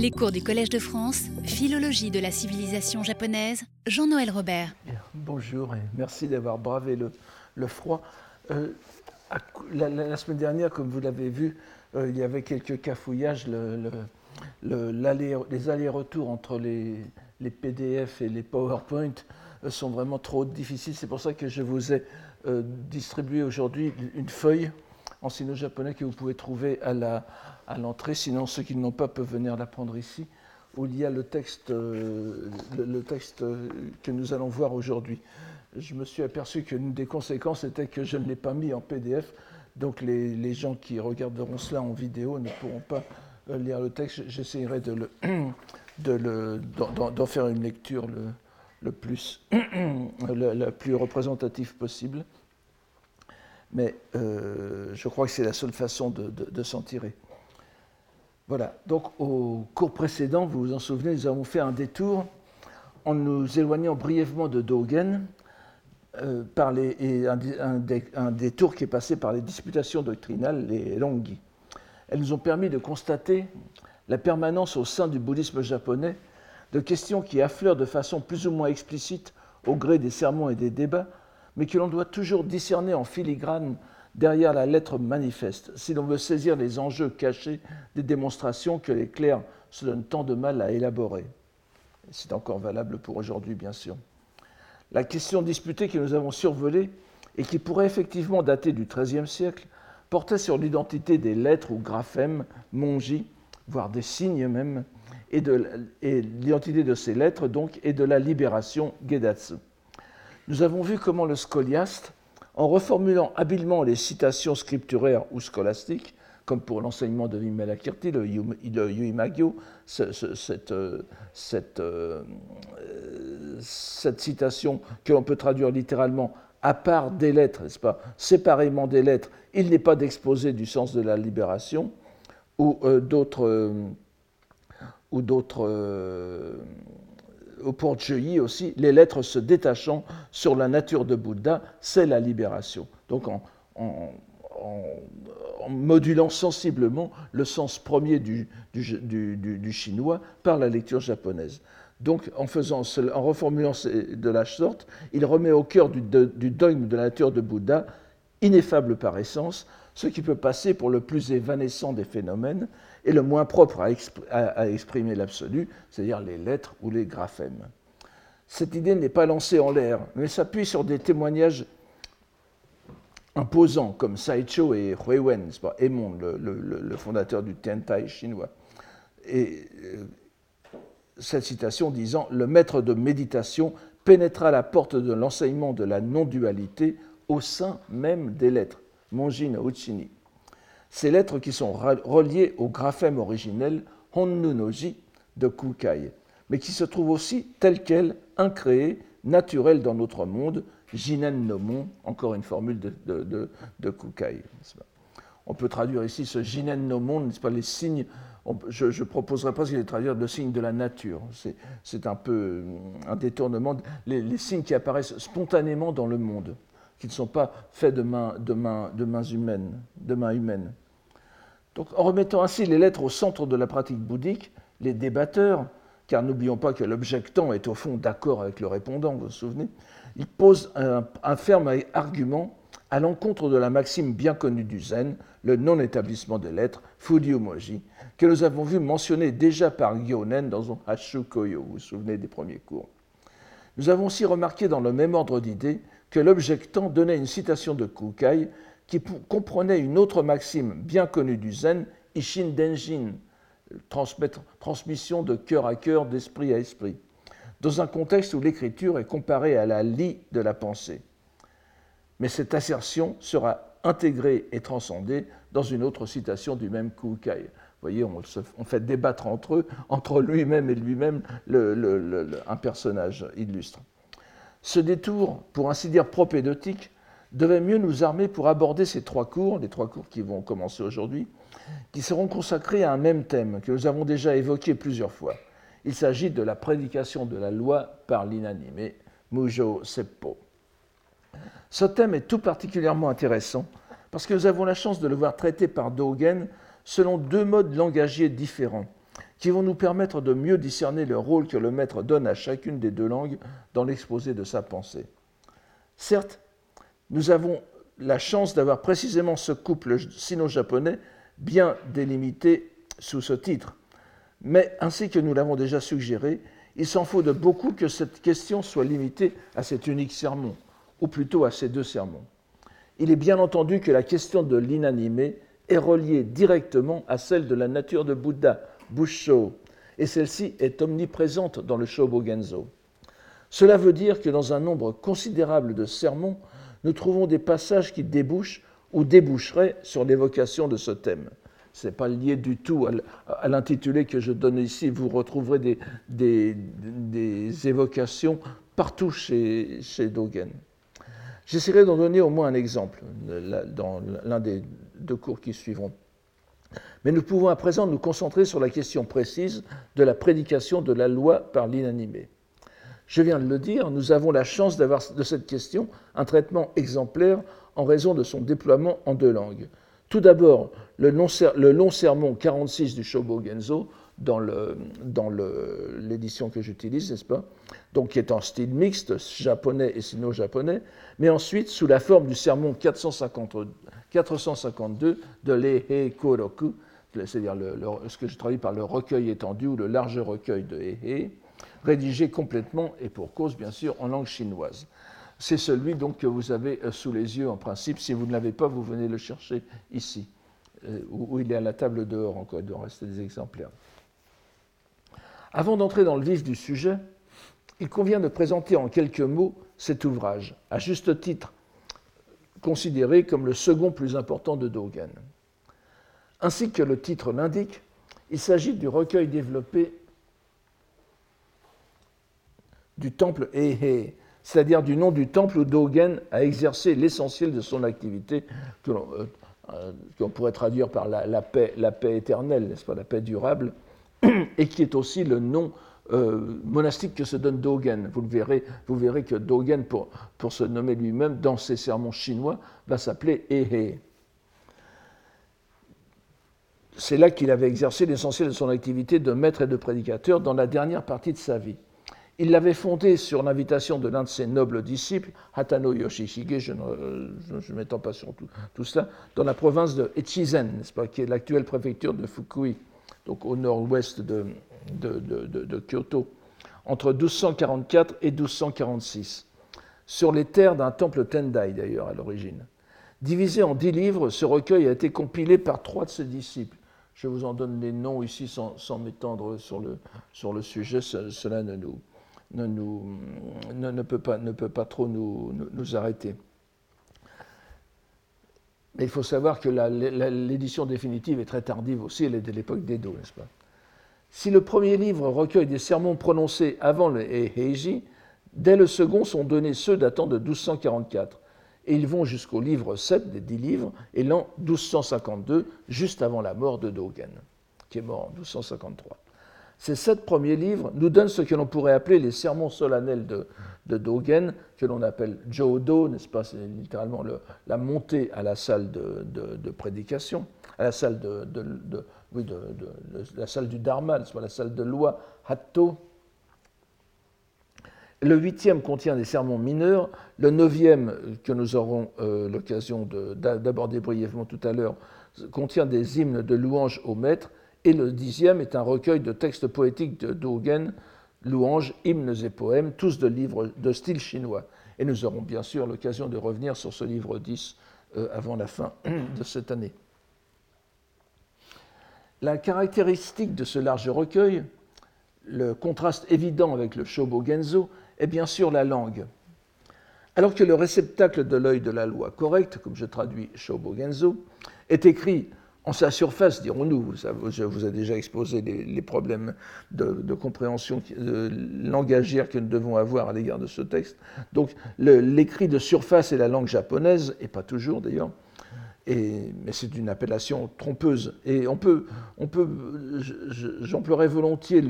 Les cours du Collège de France, Philologie de la civilisation japonaise, Jean-Noël Robert. Bonjour et merci d'avoir bravé le, froid. Euh, la, semaine dernière, comme vous l'avez vu, euh, il y avait quelques cafouillages. les allers-retours entre les, PDF et les PowerPoint euh, sont vraiment trop difficiles. C'est pour ça que je vous ai distribué aujourd'hui une feuille en sino-japonais que vous pouvez trouver à la, à l'entrée, sinon ceux qui n'ont pas peuvent venir l'apprendre ici, où il y a le texte, euh, le, texte que nous allons voir aujourd'hui. Je me suis aperçu qu'une des conséquences était que je ne l'ai pas mis en PDF, donc les, gens qui regarderont cela en vidéo ne pourront pas euh, lire le texte. J'essaierai de le, d'en, faire une lecture le, plus, la, plus représentative possible. Mais euh, je crois que c'est la seule façon de s'en tirer. Voilà, donc au cours précédent, vous vous en souvenez, nous avons fait un détour en nous éloignant brièvement de Dogen, euh, par un, détour qui est passé par les disputations doctrinales, les Longi. Elles nous ont permis de constater la permanence au sein du bouddhisme japonais de questions qui affleurent de façon plus ou moins explicite au gré des sermons et des débats, mais que l'on doit toujours discerner en filigrane derrière la lettre manifeste, si l'on veut saisir les enjeux cachés des démonstrations que les clercs se donnent tant de mal à élaborer. C'est encore valable pour aujourd'hui, bien sûr. La question disputée que nous avons survolée, et qui pourrait effectivement dater du XIIIe siècle, portait sur l'identité des lettres ou graphèmes, monji, voire des signes même, et, et l'identité de ces lettres, donc, et de la libération Gedatsu. Nous avons vu comment le scoliaste en reformulant habilement les citations scripturaires ou scolastiques, comme pour l'enseignement de Vimalakirti, le, le cette, euh, euh, cette, citation que l'on peut traduire littéralement à part des lettres, n'est-ce pas, séparément des lettres, il n'est pas d'exposé du sens de la libération, ou euh, d'autres ou d'autres au port aussi, les lettres se détachant sur la nature de Bouddha, c'est la libération. Donc en, modulant sensiblement le sens premier du, chinois par la lecture japonaise. Donc en, faisant, en reformulant de la sorte, il remet au cœur du, du dogme de la nature de Bouddha, ineffable par essence, ce qui peut passer pour le plus évanescent des phénomènes et le moins propre à, exprimer l'absolu, c'est-à-dire les lettres ou les graphèmes. Cette idée n'est pas lancée en l'air, mais s'appuie sur des témoignages imposants comme Saicho et Huiwen, Emon, le, le, fondateur du Tiantai chinois. Et euh, cette citation disant Le maître de méditation pénétra la porte de l'enseignement de la non-dualité au sein même des lettres. Monjin Uchini. Ces lettres qui sont reliées au graphème originel Honnu Noji de Kukai, mais qui se trouvent aussi telles quelles, incréées, naturelles dans notre monde, Jinen Nomon, encore une formule de, Kukai. On peut traduire ici ce Jinen Nomon, n'est-ce pas, les signes, je ne proposerai pas de traduire le signe de la nature. C'est un peu un détournement, les signes qui apparaissent spontanément dans le monde qui ne sont pas faits de mains, de mains, humaines. Donc, en remettant ainsi les lettres au centre de la pratique bouddhique, les débatteurs, car n'oublions pas que l'objectant est au fond d'accord avec le répondant, vous vous souvenez, ils posent un, ferme argument à l'encontre de la maxime bien connue du Zen, le non-établissement des lettres, Furyumoji, que nous avons vu mentionner déjà par Gyonen dans son Hashu Koyo, vous vous souvenez des premiers cours. Nous avons aussi remarqué dans le même ordre d'idées que l'objectant donnait une citation de Kukai qui comprenait une autre maxime bien connue du Zen, Ishin Denjin, transmission de cœur à cœur, d'esprit à esprit, dans un contexte où l'écriture est comparée à la lie de la pensée. Mais cette assertion sera intégrée et transcendée dans une autre citation du même Kukai. Vous voyez, on, fait débattre entre eux, entre lui-même et lui-même, un personnage illustre. Ce détour, pour ainsi dire propédotique, devait mieux nous armer pour aborder ces trois cours, les trois cours qui vont commencer aujourd'hui, qui seront consacrés à un même thème que nous avons déjà évoqué plusieurs fois. Il s'agit de la prédication de la loi par l'inanimé, Mujo Seppo. Ce thème est tout particulièrement intéressant parce que nous avons la chance de le voir traité par Dogen selon deux modes langagiers différents, qui vont nous permettre de mieux discerner le rôle que le maître donne à chacune des deux langues dans l'exposé de sa pensée. Certes, nous avons la chance d'avoir précisément ce couple sino-japonais bien délimité sous ce titre, mais ainsi que nous l'avons déjà suggéré, il s'en faut de beaucoup que cette question soit limitée à cet unique sermon, ou plutôt à ces deux sermons. Il est bien entendu que la question de l'inanimé est reliée directement à celle de la nature de Bouddha, Busho, et celle-ci est omniprésente dans le Shobogenzo. Cela veut dire que dans un nombre considérable de sermons, nous trouvons des passages qui débouchent ou déboucheraient sur l'évocation de ce thème. Ce n'est pas lié du tout à l'intitulé que je donne ici. Vous retrouverez des, évocations partout chez, chez Dogen. J'essaierai d'en donner au moins un exemple dans l'un des deux cours qui suivront. Mais nous pouvons à présent nous concentrer sur la question précise de la prédication de la loi par l'inanimé. Je viens de le dire, nous avons la chance d'avoir de cette question un traitement exemplaire en raison de son déploiement en deux langues. Tout d'abord, le, long sermon 46 du Shobo Genzo, dans l'édition que j'utilise, n'est-ce pas? Donc, qui est en style mixte, japonais et sino-japonais, mais ensuite sous la forme du sermon 452 de l'Ehe Koroku, c'est-à-dire ce que je traduis par le recueil étendu ou le large recueil de Ehe, rédigé complètement et pour cause, bien sûr, en langue chinoise. C'est celui donc que vous avez euh, sous les yeux en principe. Si vous ne l'avez pas, vous venez le chercher ici, euh, où il est à la table dehors encore. Il doit rester des exemplaires. Avant d'entrer dans le vif du sujet, il convient de présenter en quelques mots cet ouvrage, à juste titre considéré comme le second plus important de Dogen. Ainsi que le titre l'indique, il s'agit du recueil développé du temple Ehe, c'est-à-dire du nom du temple où Dogen a exercé l'essentiel de son activité, que l'on euh, pourrait traduire par la, paix, éternelle, n'est-ce pas, la paix durable, et qui est aussi le nom euh, monastique que se donne Dogen. Vous, le verrez, vous verrez que Dogen, pour, pour se nommer lui-même, dans ses sermons chinois, va s'appeler Ehe. C'est là qu'il avait exercé l'essentiel de son activité de maître et de prédicateur dans la dernière partie de sa vie. Il l'avait fondé sur l'invitation de l'un de ses nobles disciples, Hatano Yoshihige, je ne m'étends pas sur tout, cela, dans la province de Echizen, qui est l'actuelle préfecture de Fukui, donc au nord-ouest de, de, Kyoto, entre 1244 et 1246, sur les terres d'un temple Tendai d'ailleurs à l'origine. Divisé en dix livres, ce recueil a été compilé par trois de ses disciples. Je vous en donne les noms ici sans, m'étendre sur le, sujet, cela ne nous, ne, nous, ne, peut, pas, ne peut pas trop nous, nous, arrêter. Mais il faut savoir que l'édition définitive est très tardive aussi, elle est de l'époque d'Edo, n'est-ce pas? Si le premier livre recueille des sermons prononcés avant le Heiji, dès le second sont donnés ceux datant de 1244. Et ils vont jusqu'au livre 7 des dix livres, et l'an 1252, juste avant la mort de Dogen, qui est mort en 1253. Ces sept premiers livres nous donnent ce que l'on pourrait appeler les sermons solennels de, Dogen, que l'on appelle Jodo, n'est-ce pas? C'est littéralement la montée à la salle de, prédication, à la salle, de, oui, la salle du Dharma, n'est-ce pas? La salle de loi, Hatto. Le huitième contient des sermons mineurs. Le neuvième, que nous aurons euh, l'occasion d'aborder brièvement tout à l'heure, contient des hymnes de louange au maître. Et le dixième est un recueil de textes poétiques de Dogen, louanges, hymnes et poèmes, tous de livres de style chinois. Et nous aurons bien sûr l'occasion de revenir sur ce livre 10 euh, avant la fin de cette année. La caractéristique de ce large recueil, le contraste évident avec le Shobo Genzo, est bien sûr la langue. Alors que le réceptacle de l'œil de la loi correcte, comme je traduis Shobo Genzo, est écrit en sa surface, dirons-nous. Je vous ai déjà exposé les, problèmes de, compréhension de langagière que nous devons avoir à l'égard de ce texte. Donc l'écrit de surface est la langue japonaise, et pas toujours d'ailleurs, mais c'est une appellation trompeuse. Et on peut, on peut j'emploierais volontiers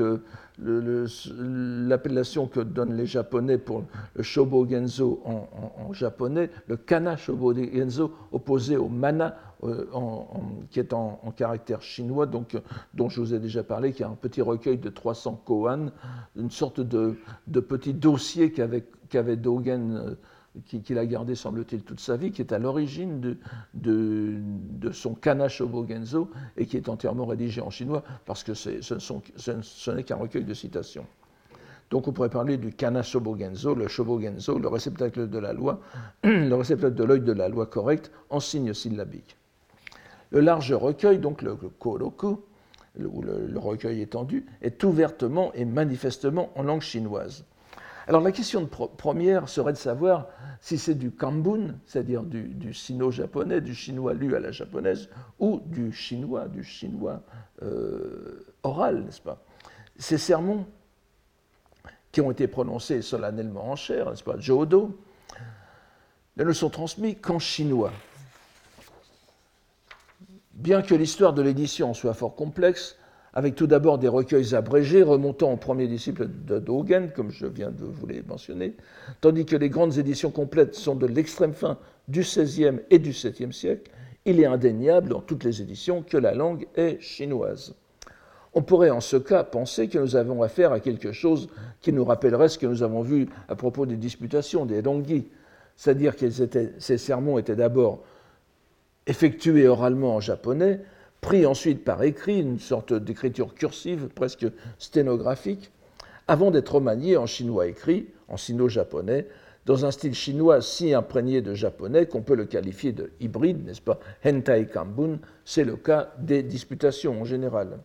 l'appellation que donnent les Japonais pour le Shobo Genzo en, japonais, le Kana Shobo Genzo opposé au Mana qui est en, caractère chinois, donc, dont je vous ai déjà parlé, qui est un petit recueil de 300 koans, une sorte de, petit dossier qu'avait Dogen qu'il a gardé, semble-t-il, toute sa vie, qui est à l'origine de, son Kana Shobogenzo et qui est entièrement rédigé en chinois parce que ce, n'est qu'un recueil de citations. Donc on pourrait parler du Kana Shobogenzo, le Shobogenzo, le réceptacle de la loi, le réceptacle de l'œil de la loi correcte en signe syllabique. Le large recueil, donc le, Koroku, ou le recueil étendu, est ouvertement et manifestement en langue chinoise. Alors la question première serait de savoir si c'est du Kambun, c'est-à-dire du, sino-japonais, du chinois lu à la japonaise, ou du chinois, du chinois euh, oral, n'est-ce pas? Ces sermons qui ont été prononcés solennellement en chair, n'est-ce pas, Jodo, ne sont transmis qu'en chinois. Bien que l'histoire de l'édition soit fort complexe, avec tout d'abord des recueils abrégés remontant au premier disciple de Dogen, comme je viens de vous les mentionner, tandis que les grandes éditions complètes sont de l'extrême fin du XVIe et du VIIe siècle, il est indéniable dans toutes les éditions que la langue est chinoise. On pourrait en ce cas penser que nous avons affaire à quelque chose qui nous rappellerait ce que nous avons vu à propos des disputations, des dongi, c'est-à-dire que ces sermons étaient d'abord effectués oralement en japonais, pris ensuite par écrit, une sorte d'écriture cursive, presque sténographique, avant d'être remanié en chinois écrit, en sino-japonais, dans un style chinois si imprégné de japonais qu'on peut le qualifier de hybride, n'est-ce pas? Hentai Kambun, c'est le cas des disputations en général.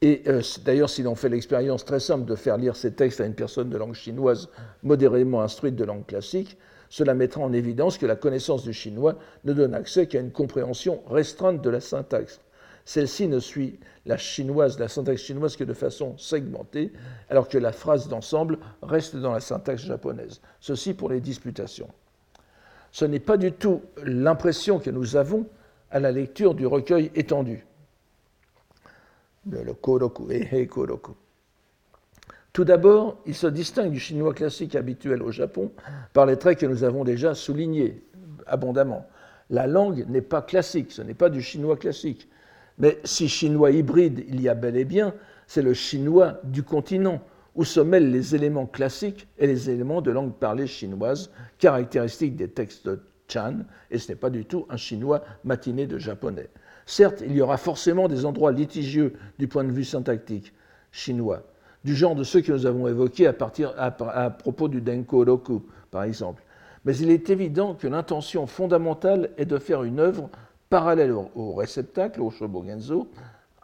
Et euh, d'ailleurs, si l'on fait l'expérience très simple de faire lire ces textes à une personne de langue chinoise modérément instruite de langue classique, cela mettra en évidence que la connaissance du chinois ne donne accès qu'à une compréhension restreinte de la syntaxe. Celle-ci ne suit la chinoise, la syntaxe chinoise que de façon segmentée, alors que la phrase d'ensemble reste dans la syntaxe japonaise. Ceci pour les disputations. Ce n'est pas du tout l'impression que nous avons à la lecture du recueil étendu. Le, Ehe Koroku. Tout d'abord, il se distingue du chinois classique habituel au Japon par les traits que nous avons déjà soulignés abondamment. La langue n'est pas classique, ce n'est pas du chinois classique. Mais si chinois hybride il y a bel et bien, c'est le chinois du continent, où se mêlent les éléments classiques et les éléments de langue parlée chinoise, caractéristiques des textes Chan, et ce n'est pas du tout un chinois matiné de japonais. Certes, il y aura forcément des endroits litigieux du point de vue syntactique chinois, du genre de ceux que nous avons évoqués à, propos du Denko Roku, par exemple. Mais il est évident que l'intention fondamentale est de faire une œuvre parallèle au, réceptacle, au Shobogenzo,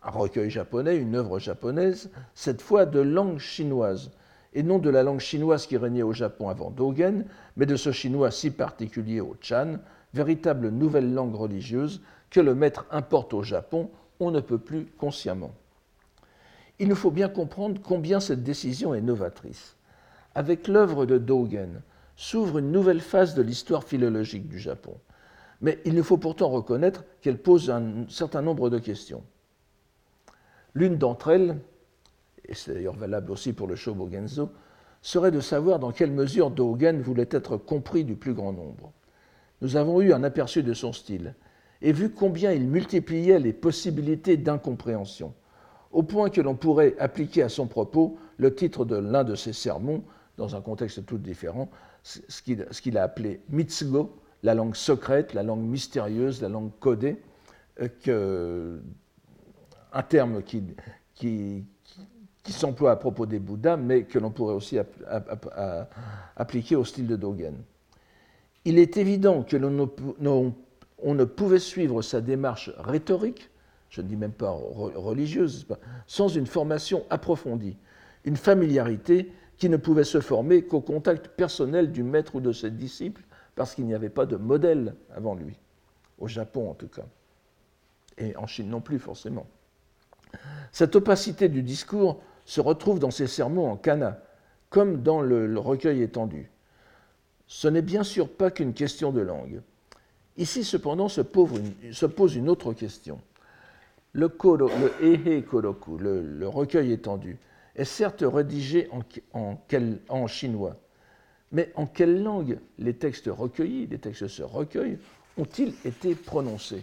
un recueil japonais, une œuvre japonaise, cette fois de langue chinoise, et non de la langue chinoise qui régnait au Japon avant Dogen, mais de ce chinois si particulier au Chan, véritable nouvelle langue religieuse que le maître importe au Japon, on ne peut plus consciemment il nous faut bien comprendre combien cette décision est novatrice. Avec l'œuvre de Dogen s'ouvre une nouvelle phase de l'histoire philologique du Japon. Mais il nous faut pourtant reconnaître qu'elle pose un certain nombre de questions. L'une d'entre elles, et c'est d'ailleurs valable aussi pour le Shobogenzo, serait de savoir dans quelle mesure Dogen voulait être compris du plus grand nombre. Nous avons eu un aperçu de son style et vu combien il multipliait les possibilités d'incompréhension au point que l'on pourrait appliquer à son propos le titre de l'un de ses sermons, dans un contexte tout différent, ce qu'il a appelé Mitsugo, la langue secrète, la langue mystérieuse, la langue codée, euh, un terme qui, s'emploie à propos des Bouddhas, mais que l'on pourrait aussi appliquer au style de Dogen. Il est évident que l'on ne pouvait suivre sa démarche rhétorique je ne dis même pas religieuse, sans une formation approfondie, une familiarité qui ne pouvait se former qu'au contact personnel du maître ou de ses disciples, parce qu'il n'y avait pas de modèle avant lui, au Japon en tout cas, et en Chine non plus forcément. Cette opacité du discours se retrouve dans ses sermons en kana, comme dans le, recueil étendu. Ce n'est bien sûr pas qu'une question de langue. Ici, cependant, se pose une autre question. Le, koro, le Koroku, le, recueil étendu, est certes rédigé en, chinois, mais en quelle langue les textes recueillis, les textes se recueillent, ont-ils été prononcés?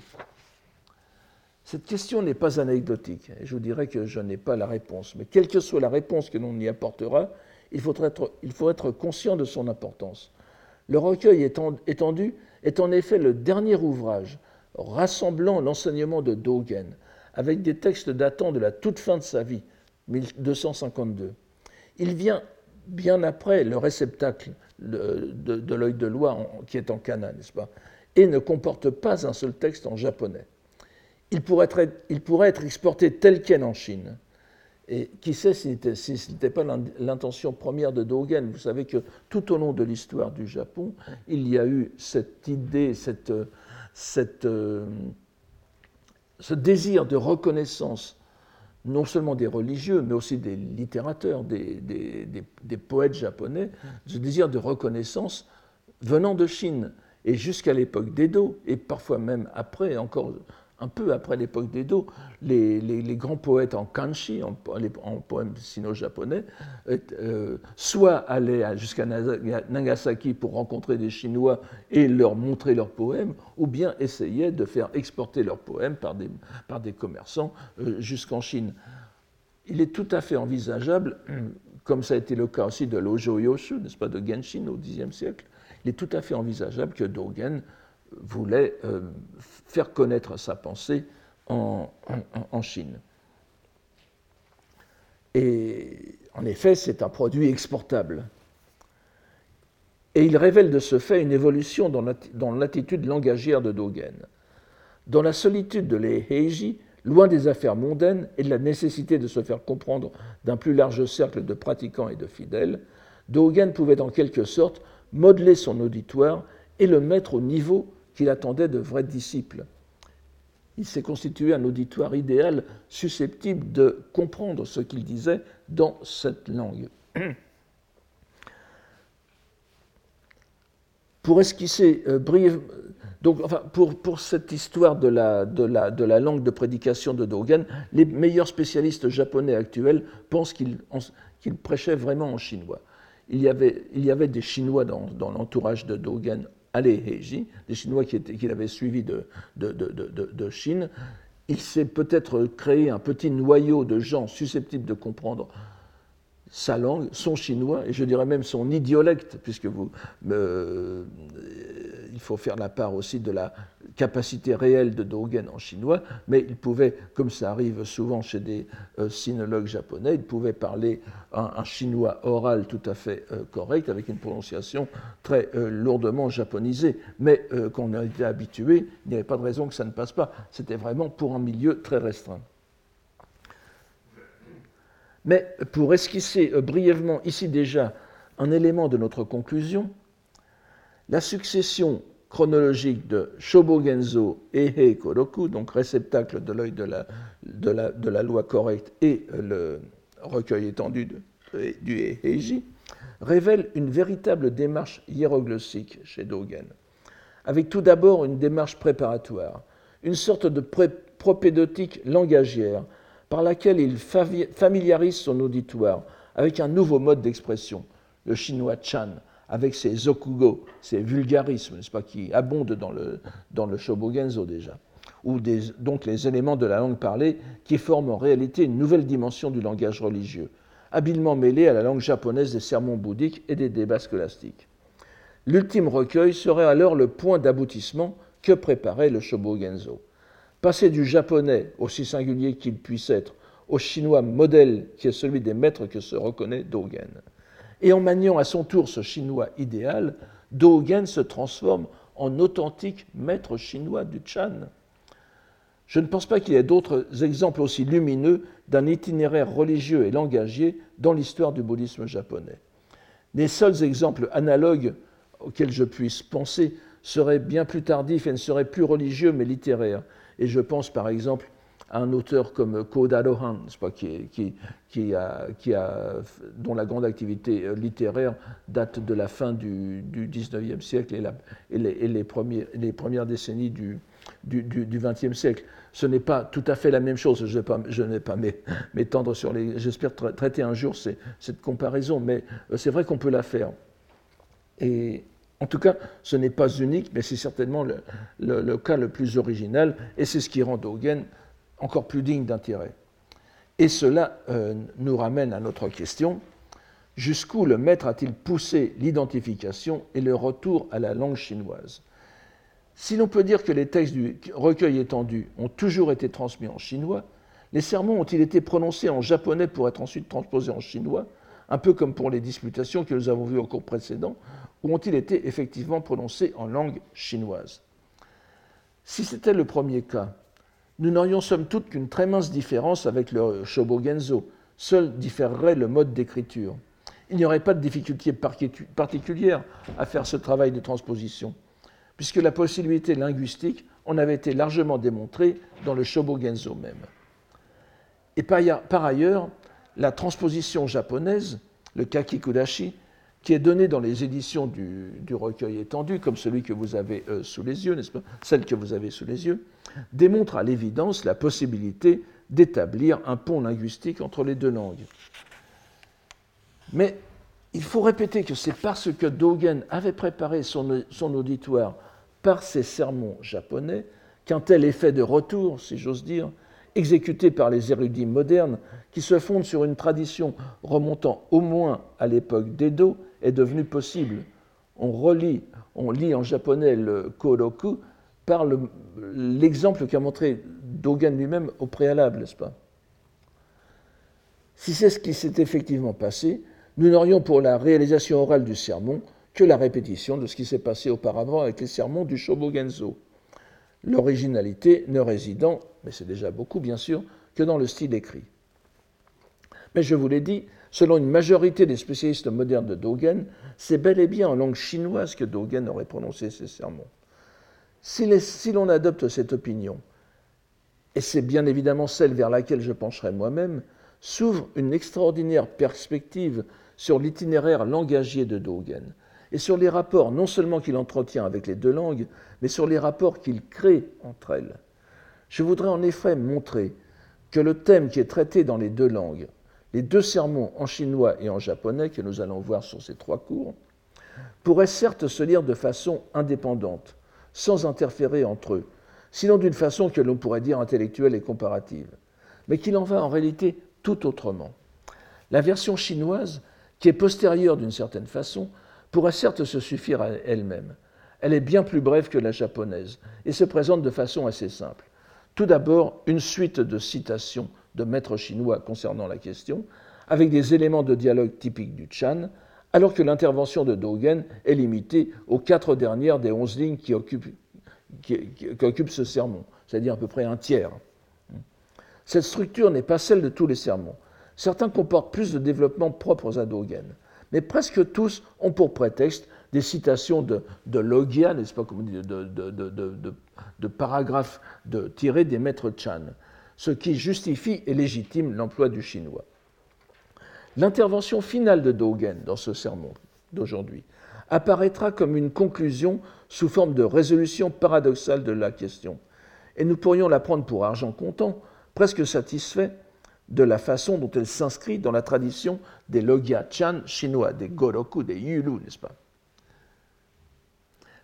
Cette question n'est pas anecdotique, et je vous dirais que je n'ai pas la réponse. Mais quelle que soit la réponse que l'on y apportera, il faut, être, il faut être conscient de son importance. Le recueil étendu est en effet le dernier ouvrage rassemblant l'enseignement de Dogen, avec des textes datant de la toute fin de sa vie, 1252. Il vient bien après le réceptacle de, l'œil de loi qui est en kana, n'est-ce pas Et ne comporte pas un seul texte en japonais. Il pourrait être, exporté tel quel en Chine. Et qui sait si ce n'était pas l'intention première de Dogen. Vous savez que tout au long de l'histoire du Japon, il y a eu cette idée, cette, cette, euh, ce désir de reconnaissance non seulement des religieux, mais aussi des littérateurs, des, poètes japonais, ce désir de reconnaissance venant de Chine. Et jusqu'à l'époque d'Edo, et parfois même après, encore un peu après l'époque d'Edo, les, grands poètes en kanji, en, en poèmes sino-japonais, euh, soit allaient jusqu'à Nagasaki pour rencontrer des Chinois et leur montrer leurs poèmes, ou bien essayaient de faire exporter leurs poèmes par des, par des commerçants euh, jusqu'en Chine. Il est tout à fait envisageable, comme ça a été le cas aussi de Lojo Yoshu, n'est-ce pas, de Genshin au Xe siècle, il est tout à fait envisageable que Dogen voulait euh, faire connaître sa pensée en, Chine. Et en effet, c'est un produit exportable. Et il révèle de ce fait une évolution dans l'attitude langagière de Dogen. Dans la solitude de l'Eheiji, loin des affaires mondaines et de la nécessité de se faire comprendre d'un plus large cercle de pratiquants et de fidèles, Dogen pouvait en quelque sorte modeler son auditoire et le mettre au niveau qu'il attendait de vrais disciples. Il s'est constitué un auditoire idéal susceptible de comprendre ce qu'il disait dans cette langue. Pour esquisser euh, brièvement, donc, pour, pour, cette histoire de la, de, la, de la, langue de prédication de Dogen, les meilleurs spécialistes japonais actuels pensent qu'il prêchait vraiment en chinois. Il y avait, il y avait des Chinois dans, dans l'entourage de Dogen Heiji, des Chinois qui, l'avaient suivi de, Chine, il s'est peut-être créé un petit noyau de gens susceptibles de comprendre sa langue, son chinois, et je dirais même son idiolecte, puisque il faut faire la part aussi de la capacité réelle de Dogen en chinois, mais il pouvait, comme ça arrive souvent chez des euh, sinologues japonais, il pouvait parler un, chinois oral tout à fait euh, correct, avec une prononciation très euh, lourdement japonisée, mais qu'on a été habitué, il n'y avait pas de raison que ça ne passe pas. C'était vraiment pour un milieu très restreint. Mais pour esquisser brièvement ici déjà un élément de notre conclusion, la succession chronologique de Shobogenzo et Heikoroku, donc réceptacle de l'œil de la, de, la, loi correcte et le recueil étendu du Heiji, révèle une véritable démarche hiéroglyphique chez Dogen, avec tout d'abord une démarche préparatoire, une sorte de propédotique langagière par laquelle il familiarise son auditoire avec un nouveau mode d'expression, le chinois Chan, avec ses zokugo, ses vulgarismes, n'est-ce pas, qui abondent dans le, dans le shobogenzo déjà, ou donc les éléments de la langue parlée qui forment en réalité une nouvelle dimension du langage religieux, habilement mêlée à la langue japonaise des sermons bouddhiques et des débats scolastiques. L'ultime recueil serait alors le point d'aboutissement que préparait le shobogenzo. Passer du japonais, aussi singulier qu'il puisse être, au chinois modèle qui est celui des maîtres que se reconnaît Dogen. Et en maniant à son tour ce chinois idéal, Dogen se transforme en authentique maître chinois du Chan. Je ne pense pas qu'il y ait d'autres exemples aussi lumineux d'un itinéraire religieux et langagier dans l'histoire du bouddhisme japonais. Les seuls exemples analogues auxquels je puisse penser seraient bien plus tardifs et ne seraient plus religieux mais littéraires. Et je pense par exemple un auteur comme Koda Rohan, qui, a, dont la grande activité euh, littéraire date de la fin du, du 19e siècle et, les, premières décennies du, du, du, 20e siècle. Ce n'est pas tout à fait la même chose. Je, n'ai pas m'étendre sur les. J'espère traiter un jour cette comparaison, mais euh, c'est vrai qu'on peut la faire. Et En tout cas, ce n'est pas unique, mais c'est certainement le, cas le plus original, et c'est ce qui rend Dogen encore plus digne d'intérêt. Et cela euh, nous ramène à notre question. Jusqu'où le maître a-t-il poussé l'identification et le retour à la langue chinoise? Si l'on peut dire que les textes du recueil étendu ont toujours été transmis en chinois, les sermons ont-ils été prononcés en japonais pour être ensuite transposés en chinois, un peu comme pour les disputations que nous avons vues au cours précédent, ou ont-ils été effectivement prononcés en langue chinoise? Si c'était le premier cas, nous n'aurions somme toute qu'une très mince différence avec le Shobogenzo. Seul différerait le mode d'écriture. Il n'y aurait pas de difficulté particulière à faire ce travail de transposition, puisque la possibilité linguistique en avait été largement démontrée dans le Shobogenzo même. Et par ailleurs, la transposition japonaise, le kakikudashi, qui est donnée dans les éditions du, recueil étendu, comme celui que vous avez euh, sous les yeux, n'est-ce pas? Celle que vous avez sous les yeux, démontre à l'évidence la possibilité d'établir un pont linguistique entre les deux langues. Mais il faut répéter que c'est parce que Dogen avait préparé son, auditoire par ses sermons japonais qu'un tel effet de retour, si j'ose dire, exécuté par les érudits modernes, qui se fondent sur une tradition remontant au moins à l'époque d'Edo, est devenu possible. On relit, on lit en japonais le Koroku par l'exemple qu'a montré Dogen lui-même au préalable, n'est-ce pas? Si c'est ce qui s'est effectivement passé, nous n'aurions pour la réalisation orale du sermon que la répétition de ce qui s'est passé auparavant avec les sermons du Shobogenzo. L'originalité ne résidant, mais c'est déjà beaucoup bien sûr, que dans le style écrit. Mais je vous l'ai dit, selon une majorité des spécialistes modernes de Dogen, c'est bel et bien en langue chinoise que Dogen aurait prononcé ses sermons. Si, l'on adopte cette opinion, et c'est bien évidemment celle vers laquelle je pencherai moi-même, s'ouvre une extraordinaire perspective sur l'itinéraire langagier de Dogen et sur les rapports non seulement qu'il entretient avec les deux langues, mais sur les rapports qu'il crée entre elles. Je voudrais en effet montrer que le thème qui est traité dans les deux langues, les deux sermons en chinois et en japonais que nous allons voir sur ces trois cours, pourrait certes se lire de façon indépendante, sans interférer entre eux, sinon d'une façon que l'on pourrait dire intellectuelle et comparative, mais qu'il en va en réalité tout autrement. La version chinoise, qui est postérieure d'une certaine façon, pourrait certes se suffire à elle-même. Elle est bien plus brève que la japonaise et se présente de façon assez simple. Tout d'abord, une suite de citations de maîtres chinois concernant la question, avec des éléments de dialogue typiques du Chan, alors que l'intervention de Dogen est limitée aux quatre dernières des onze lignes qui occupent, ce sermon, c'est-à-dire à peu près un tiers. Cette structure n'est pas celle de tous les sermons. Certains comportent plus de développements propres à Dogen, mais presque tous ont pour prétexte des citations de, logia, n'est-ce pas, comme dit, de, paragraphes tirés des maîtres Chan, ce qui justifie et légitime l'emploi du chinois. L'intervention finale de Dogen dans ce sermon d'aujourd'hui apparaîtra comme une conclusion sous forme de résolution paradoxale de la question. Et nous pourrions la prendre pour argent comptant, presque satisfait de la façon dont elle s'inscrit dans la tradition des Logia Chan chinois, des Goroku, des Yulu, n'est-ce pas?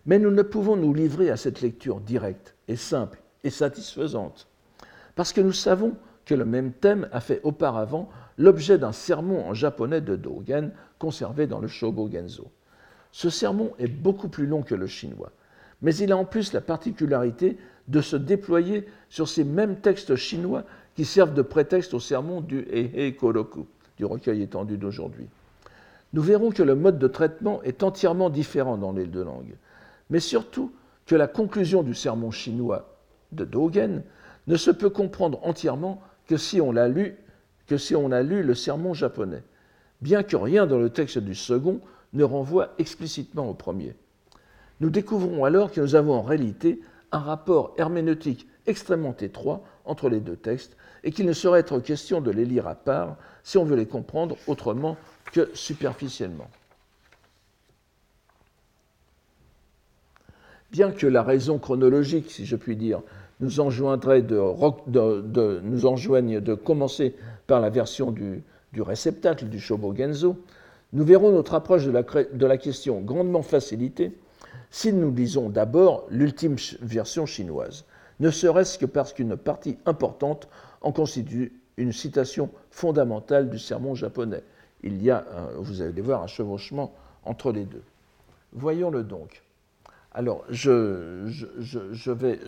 Mais nous ne pouvons nous livrer à cette lecture directe et simple et satisfaisante, parce que nous savons que le même thème a fait auparavant l'objet d'un sermon en japonais de Dogen conservé dans le Shobogenzo. Ce sermon est beaucoup plus long que le chinois, mais il a en plus la particularité de se déployer sur ces mêmes textes chinois qui servent de prétexte au sermon du Ehe Koroku, du recueil étendu d'aujourd'hui. Nous verrons que le mode de traitement est entièrement différent dans les deux langues, mais surtout que la conclusion du sermon chinois de Dogen ne se peut comprendre entièrement que si on si on a lu le sermon japonais, bien que rien dans le texte du second ne renvoie explicitement au premier. Nous découvrons alors que nous avons en réalité un rapport herméneutique extrêmement étroit entre les deux textes et qu'il ne saurait être question de les lire à part si on veut les comprendre autrement que superficiellement. Bien que la raison chronologique, si je puis dire, nous enjoindrait de, commencer par la version du, réceptacle du Shobogenzo, Nous verrons notre approche de la, de la question grandement facilitée si nous lisons d'abord l'ultime version chinoise, ne serait-ce que parce qu'une partie importante en constitue une citation fondamentale du sermon japonais. Il y a, vous allez voir, un chevauchement entre les deux. Voyons-le donc. Alors, je, vais.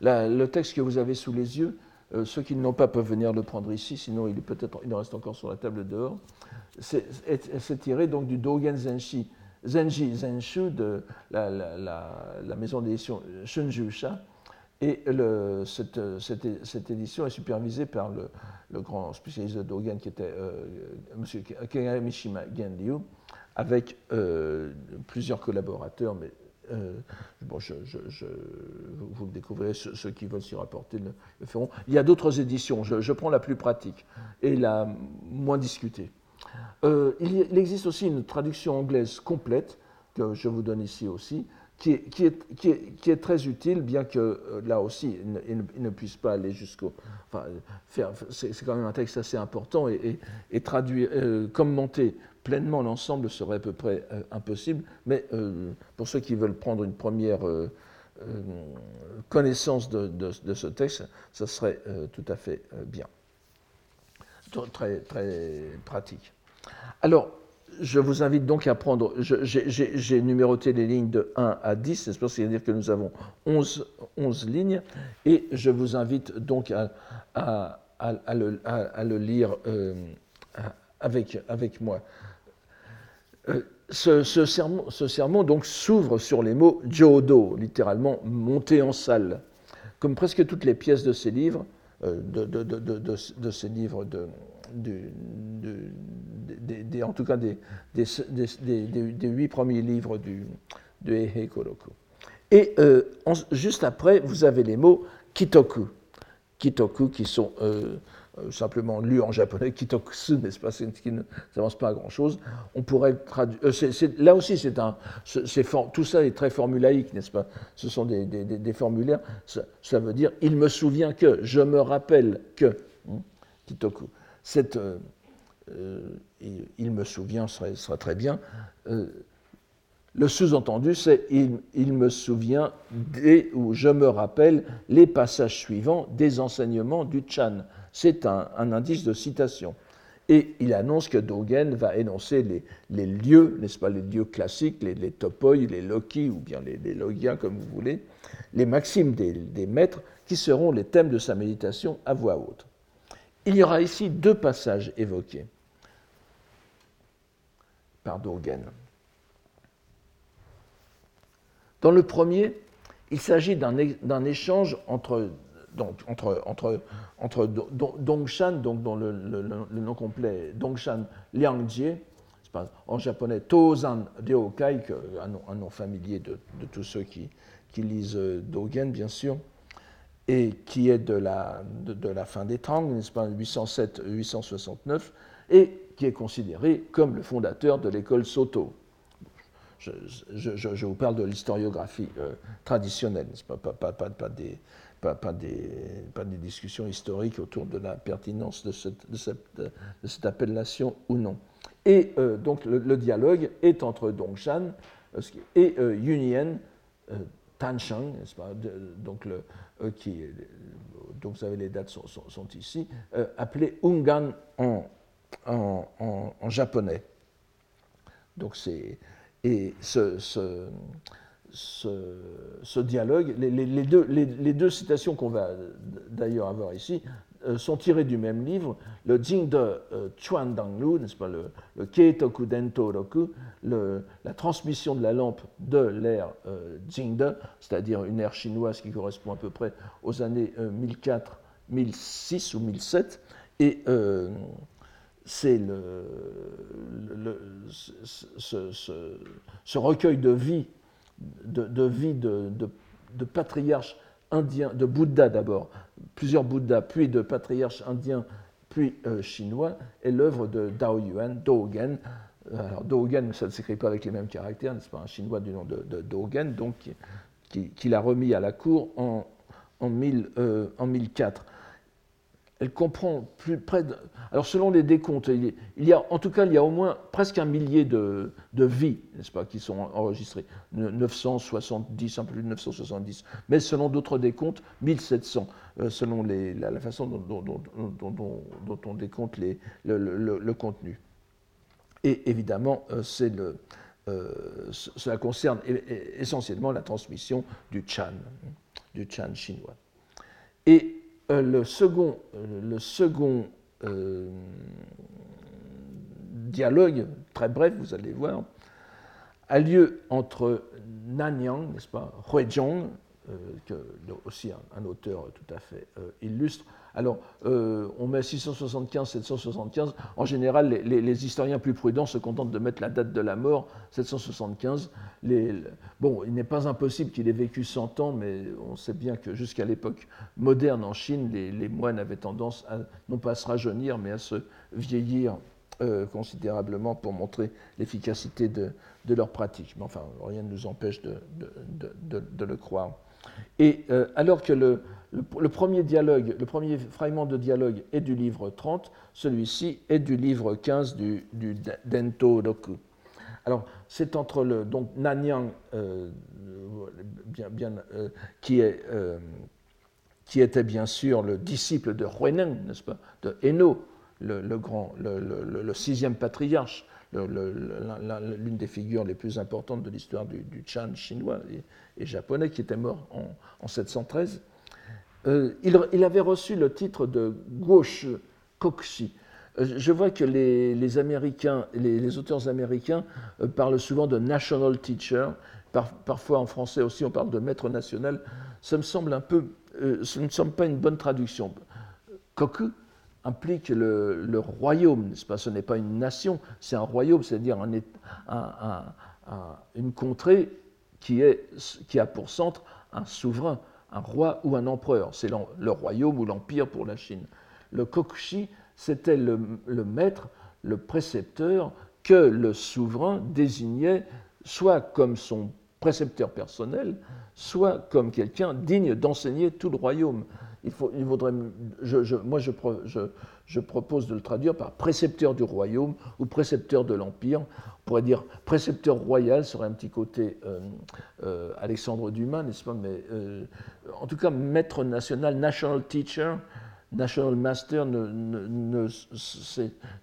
le texte que vous avez sous les yeux, euh, ceux qui n'ont pas peuvent venir le prendre ici, sinon il, peut être, il reste encore sur la table dehors. C'est tiré donc du Dogen Zenshi, Zenji Zenshu de la, maison d'édition Shunjusha. Et le, cette, cette, édition est supervisée par le, grand spécialiste de Dogen qui était euh, M. Kagamishima Genryu, avec euh, plusieurs collaborateurs, mais euh, bon, vous le découvrirez, ceux, qui veulent s'y rapporter le, feront. Il y a d'autres éditions, je, prends la plus pratique et la moins discutée. Euh, il, existe aussi une traduction anglaise complète, que je vous donne ici aussi, qui est, très utile, bien que euh, là aussi, il ne, puisse pas aller jusqu'au. Enfin, c'est quand même un texte assez important et, et, traduire, commenter pleinement l'ensemble serait à peu près euh, impossible, mais euh, pour ceux qui veulent prendre une première euh, connaissance de, ce texte, ça serait tout à fait bien. Très, très pratique. Alors, je vous invite donc à prendre, j'ai numéroté les lignes de 1 à 10, c'est-à-dire que nous avons 11, 11, lignes, et je vous invite donc à, le, le, lire avec, avec moi. Euh, ce, sermon, donc s'ouvre sur les mots Jodo, littéralement monter en salle. Comme presque toutes les pièces de ces livres, euh, de, ces livres de, en tout cas des, huit premiers livres du, de Ehe Koroku. Et euh, juste après, vous avez les mots Kitoku. Kitoku qui sont simplement lu en japonais, kitoksu, n'est-ce pas, qui ne s'avance pas à grand-chose. On pourrait traduire. Euh, là aussi, c'est un, tout ça est très formulaïque, n'est-ce pas? Ce sont des, des, formulaires. Ça, veut dire il me souvient que, je me rappelle que. Hein, kitoku. Cette, euh, il, me souvient serait, sera très bien. le sous-entendu, c'est il, il, me souvient des, ou je me rappelle les passages suivants des enseignements du Chan. C'est un, indice de citation. Et il annonce que Dogen va énoncer les, lieux, n'est-ce pas, les lieux classiques, les, les topoi, les loki, ou bien les, les logias, comme vous voulez, les maximes des, maîtres, qui seront les thèmes de sa méditation à voix haute. Il y aura ici deux passages évoqués par Dogen. Dans le premier, il s'agit d'un échange entre donc, entre, entre, entre Dongshan, donc dont le, nom complet Dongshan Liangjie, en japonais Tozan Ryokai, un nom, un nom familier de, tous ceux qui, qui, lisent euh, Dogen, bien sûr, et qui est de la, de, la fin des Tang, n'est-ce pas, 807-869, et qui est considéré comme le fondateur de l'école Soto. Je, je, vous parle de l'historiographie euh, traditionnelle, pas, pas, pas, pas, des, pas, des, pas des discussions historiques autour de la pertinence de cette, de cette, appellation ou non. Et euh, donc le, dialogue est entre Dongshan euh, et euh, Yunien euh, Tanshang, donc, le, qui, donc vous savez les dates sont, sont, ici, appelé Ungan en, en, en, japonais. Donc c'est et ce, ce ce, dialogue. Les, deux, citations qu'on va d'ailleurs avoir ici euh, sont tirées du même livre, le Jing de euh, Chuan Danglu, n'est-ce pas, le, le Keitoku Dento Roku, la transmission de la lampe de l'ère euh, Jingde, c'est-à-dire une ère chinoise qui correspond à peu près aux années 1004, 1006 ou 1007, et c'est ce, recueil de vie de, vie de, de, patriarches indiens, de Bouddha d'abord, plusieurs Bouddhas, puis de patriarches indiens, puis euh, chinois, est l'œuvre de Dao Yuan, Dogen. Alors Dogen, ça ne s'écrit pas avec les mêmes caractères, n'est-ce pas un chinois du nom de, Dogen, donc qui, l'a remis à la cour en, en, 1000, en 1004. Elle comprend plus près de... Alors selon les décomptes, il y a, en tout cas, il y a au moins presque un millier de, vies, n'est-ce pas, qui sont enregistrées. 970, un peu plus de 970. Mais selon d'autres décomptes, 1700, euh, selon la, façon dont, on décompte le, contenu. Et évidemment, euh, euh, cela concerne essentiellement la transmission du Chan, du Chan chinois. Et le second, euh, le second euh, dialogue, très bref, vous allez voir, a lieu entre Nanyang, n'est-ce pas, Huizhong, que, aussi un, auteur tout à fait illustre, alors, euh, on met 675, 775. En général, les, historiens plus prudents se contentent de mettre la date de la mort, 775. bon, il n'est pas impossible qu'il ait vécu 100 ans, mais on sait bien que jusqu'à l'époque moderne en Chine, les, moines avaient tendance à non pas à se rajeunir, mais à se vieillir euh, considérablement pour montrer l'efficacité de, leur pratique. Mais enfin, rien ne nous empêche de, le croire. Et euh, alors que le, le, premier dialogue, le premier fragment de dialogue est du livre 30, celui-ci est du livre 15 du, Dento Roku. Alors, c'est entre le donc Nanyang, euh, bien, euh, euh, qui était bien sûr le disciple de Huineng, n'est-ce pas, de Eno, le, grand, le, sixième patriarche, l'une des figures les plus importantes de l'histoire du, Chan chinois et, japonais, qui était mort en, en 713. Euh, il, avait reçu le titre de gauche Kokshi. Euh, je vois que les, Américains, les, auteurs américains euh, parlent souvent de national teacher. parfois en français aussi, on parle de maître national. Ça me semble un peu, ce ne semble pas une bonne traduction. Koku implique le, royaume, n'est-ce pas? Ce n'est pas une nation, c'est un royaume, c'est-à-dire une contrée qui a pour centre un souverain un roi ou un empereur. C'est le royaume ou l'empire pour la Chine. Le kokushi, c'était le, maître, le précepteur que le souverain désignait soit comme son précepteur personnel, soit comme quelqu'un digne d'enseigner tout le royaume. Moi, je, propose de le traduire par précepteur du royaume ou précepteur de l'empire. On pourrait dire précepteur royal, serait un petit côté euh, euh, Alexandre Dumas, n'est-ce pas Mais euh, en tout cas, maître national, national teacher, national master,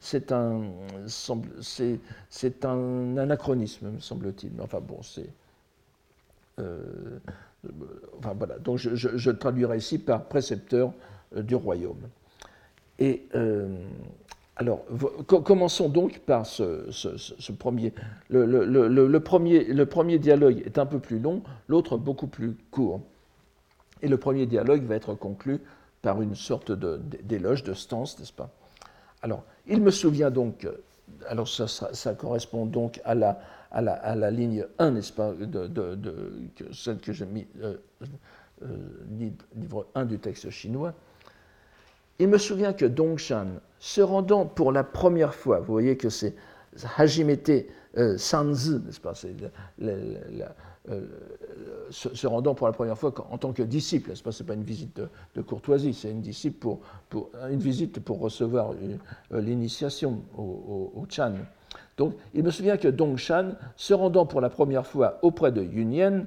c'est un, c'est un anachronisme, me semble-t-il. Enfin bon, c'est enfin voilà, donc je, je, traduirai ici par précepteur du royaume. Et alors, commençons donc par ce, premier. Le, premier. dialogue est un peu plus long, l'autre beaucoup plus court. Et le premier dialogue va être conclu par une sorte d'éloge, de, stance, n'est-ce pas? Alors, il me souvient donc, alors ça, correspond donc à la, à la, ligne 1, n'est-ce pas, de, celle que j'ai mis, euh, euh, livre 1 du texte chinois, il me souvient que Dongshan, se rendant pour la première fois, vous voyez que c'est Hajimete euh, Sanzi, n'est-ce pas, se, rendant pour la première fois en tant que disciple, ce n'est pas, une visite de, courtoisie, c'est une, visite pour recevoir l'initiation au, Chan. Donc, il me souvient que Dongshan, se rendant pour la première fois auprès de Yunyen,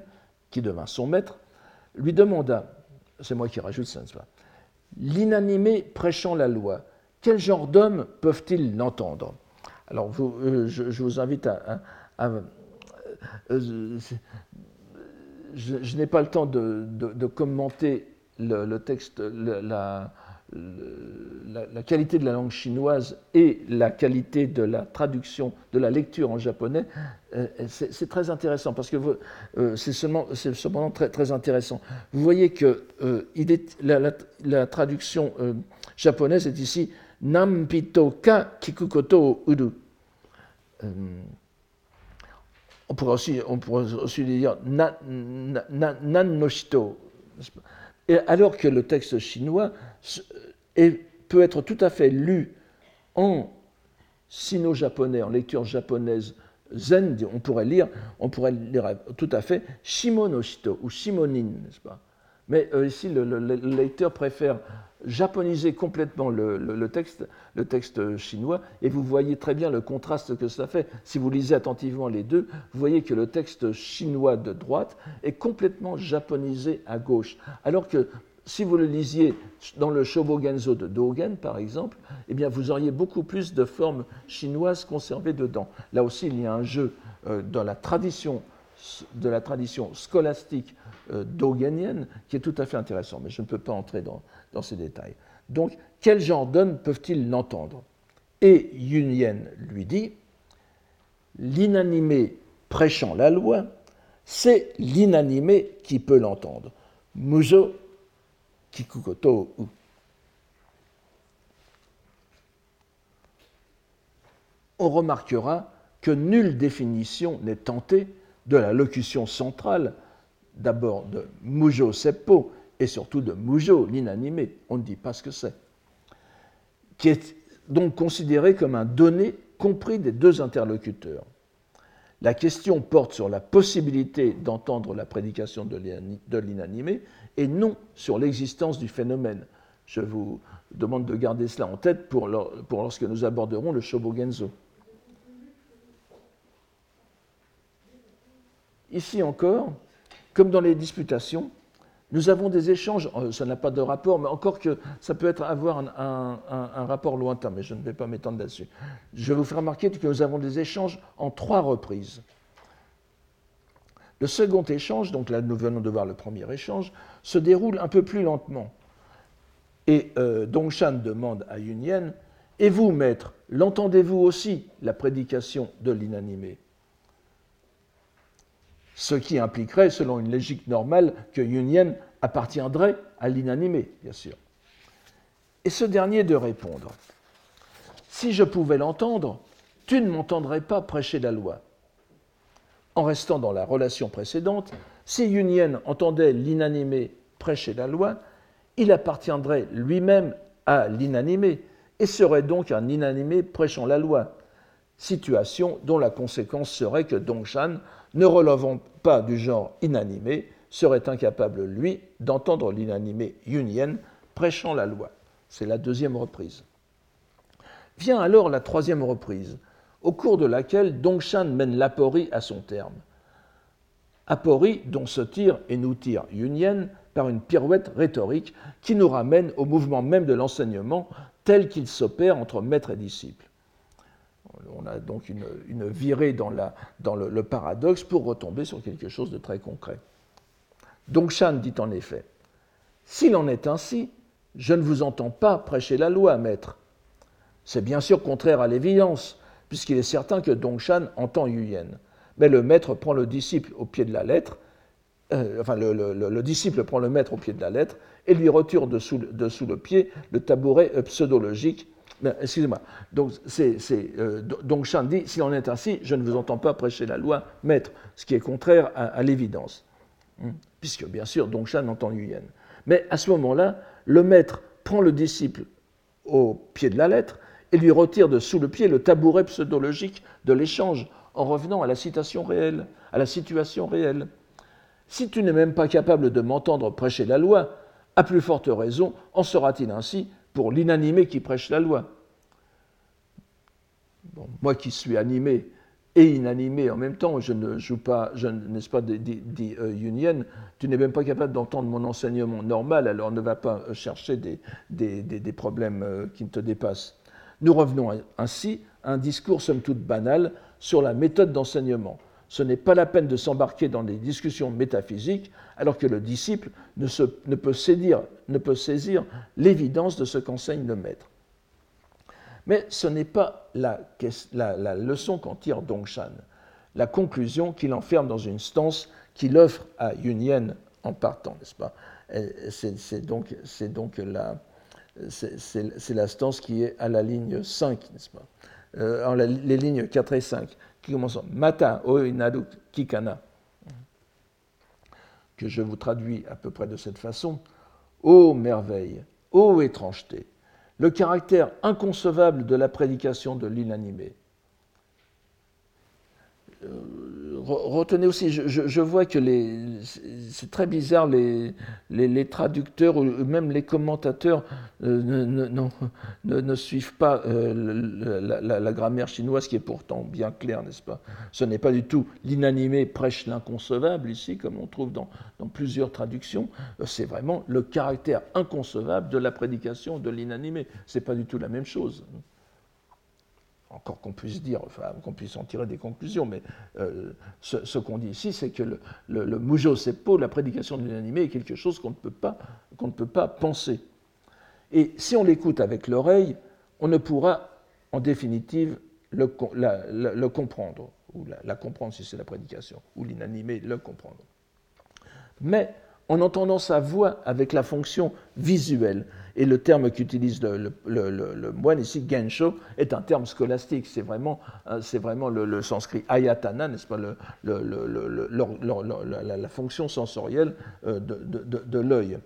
qui devint son maître, lui demanda, c'est moi qui rajoute ça, l'inanimé prêchant la loi, quel genre d'hommes peuvent-ils l'entendre? Alors, euh, je, vous invite à. Euh, je, n'ai pas le temps de, commenter le, texte, la, la, qualité de la langue chinoise et la qualité de la traduction, de la lecture en japonais, euh, c'est très intéressant parce que euh, c'est cependant très, très, intéressant. Vous voyez que euh, il est, la, traduction japonaise est ici Nampito ka kikukoto uru. on pourrait aussi, on pourrait aussi dire nan, no shito. Et alors que le texte chinois peut être tout à fait lu en sino-japonais, en lecture japonaise zen, on pourrait lire, on pourrait lire tout à fait Shimonoshito ou Shimonin, n'est-ce pas? Mais euh, ici, le, lecteur préfère japoniser complètement le, texte, le texte chinois, et vous voyez très bien le contraste que cela fait. Si vous lisez attentivement les deux, vous voyez que le texte chinois de droite est complètement japonisé à gauche, alors que si vous le lisiez dans le Shobogenzo de Dogen, par exemple, eh bien, vous auriez beaucoup plus de formes chinoises conservées dedans. Là aussi, il y a un jeu euh, dans la tradition, de la tradition scolastique euh, qui est tout à fait intéressant, mais je ne peux pas entrer dans, dans ces détails. Donc, quel genre d'hommes peuvent-ils l'entendre Et Yunyen lui dit L'inanimé prêchant la loi, c'est l'inanimé qui peut l'entendre. Mujo kikukoto On remarquera que nulle définition n'est tentée de la locution centrale, d'abord de Mujo Seppo et surtout de Mujo, l'inanimé, on ne dit pas ce que c'est, qui est donc considéré comme un donné compris des deux interlocuteurs. La question porte sur la possibilité d'entendre la prédication de l'inanimé et non sur l'existence du phénomène. Je vous demande de garder cela en tête pour, lorsque nous aborderons le Shobogenzo. Ici encore, comme dans les disputations, nous avons des échanges, euh, ça n'a pas de rapport, mais encore que ça peut avoir un, rapport lointain, mais je ne vais pas m'étendre là-dessus. Je vais vous faire remarquer que nous avons des échanges en trois reprises. Le second échange, donc là nous venons de voir le premier échange, se déroule un peu plus lentement. Et euh, Dongshan demande à Yunyen Et vous, maître, l'entendez-vous aussi, la prédication de l'inanimé? Ce qui impliquerait, selon une logique normale, que Yunyen appartiendrait à l'inanimé, bien sûr. Et ce dernier de répondre Si je pouvais l'entendre, tu ne m'entendrais pas prêcher la loi. En restant dans la relation précédente, si Yunyen entendait l'inanimé prêcher la loi, il appartiendrait lui-même à l'inanimé et serait donc un inanimé prêchant la loi, situation dont la conséquence serait que Dongshan, ne relevant pas du genre inanimé, serait incapable, lui, d'entendre l'inanimé Yunyen prêchant la loi. C'est la deuxième reprise. Vient alors la troisième reprise, au cours de laquelle Dongshan mène l'aporie à son terme. Aporie dont se tire et nous tire Yunyen par une pirouette rhétorique qui nous ramène au mouvement même de l'enseignement tel qu'il s'opère entre maître et disciple. On a donc une, virée dans, le, paradoxe pour retomber sur quelque chose de très concret. Dongshan dit en effet S'il en est ainsi, je ne vous entends pas prêcher la loi, maître. C'est bien sûr contraire à l'évidence, puisqu'il est certain que Dongshan entend Yuyen. Mais le maître prend le disciple au pied de la lettre, euh, enfin le, disciple prend le maître au pied de la lettre et lui retire dessous, dessous le pied le tabouret euh, pseudologique. Excusez-moi. Donc, c'est, dit s'il en est ainsi, je ne vous entends pas prêcher la loi, maître, ce qui est contraire à, l'évidence. Hmm. Puisque, bien sûr, Dongshan entend Yuyen. Mais à ce moment-là, le maître prend le disciple au pied de la lettre et lui retire de sous le pied le tabouret pseudologique de l'échange en revenant à la citation réelle, à la situation réelle. Si tu n'es même pas capable de m'entendre prêcher la loi, à plus forte raison en sera-t-il ainsi pour l'inanimé qui prêche la loi. moi qui suis animé et inanimé en même temps, je ne joue pas, n'est-ce pas, dit, euh, Union, tu n'es même pas capable d'entendre mon enseignement normal, alors ne va pas chercher des, des problèmes euh, qui te dépassent. Nous revenons ainsi à un discours somme toute banal sur la méthode d'enseignement. Ce n'est pas la peine de s'embarquer dans des discussions métaphysiques alors que le disciple ne, peut, saisir, l'évidence de ce qu'enseigne le maître. Mais ce n'est pas la, leçon qu'en tire Dongshan, la conclusion qu'il enferme dans une stance qu'il offre à Yunyen en partant, n'est-ce pas? C'est donc, la stance qui est à la ligne 5, n'est-ce pas? Euh, Les lignes 4 et 5, qui commencent en Mata o inadu kikana, que je vous traduis à peu près de cette façon. Ô merveille, ô étrangeté, le caractère inconcevable de la prédication de l'inanimé. Euh, retenez aussi, je, vois que c'est très bizarre, les, traducteurs ou même les commentateurs euh, ne, suivent pas euh, la, grammaire chinoise qui est pourtant bien claire, n'est-ce pas? Ce n'est pas du tout l'inanimé prêche l'inconcevable ici, comme on trouve dans, dans plusieurs traductions. C'est vraiment le caractère inconcevable de la prédication de l'inanimé. Ce n'est pas du tout la même chose encore qu'on puisse dire, enfin, qu'on puisse en tirer des conclusions, mais euh, ce, qu'on dit ici, c'est que le, le, le Mujo Seppo, la prédication de l'inanimé, est quelque chose qu'on ne, peut pas, qu'on ne peut pas penser. Et si on l'écoute avec l'oreille, on ne pourra, en définitive, le, le comprendre, ou la, comprendre si c'est la prédication, ou l'inanimé, le comprendre. Mais en entendant sa voix avec la fonction visuelle, et le terme qu'utilise le, moine ici, gensho, est un terme scolastique. C'est vraiment, euh, c'est vraiment le, sanskrit ayatana, n'est-ce pas, la, fonction sensorielle euh, de, l'œil.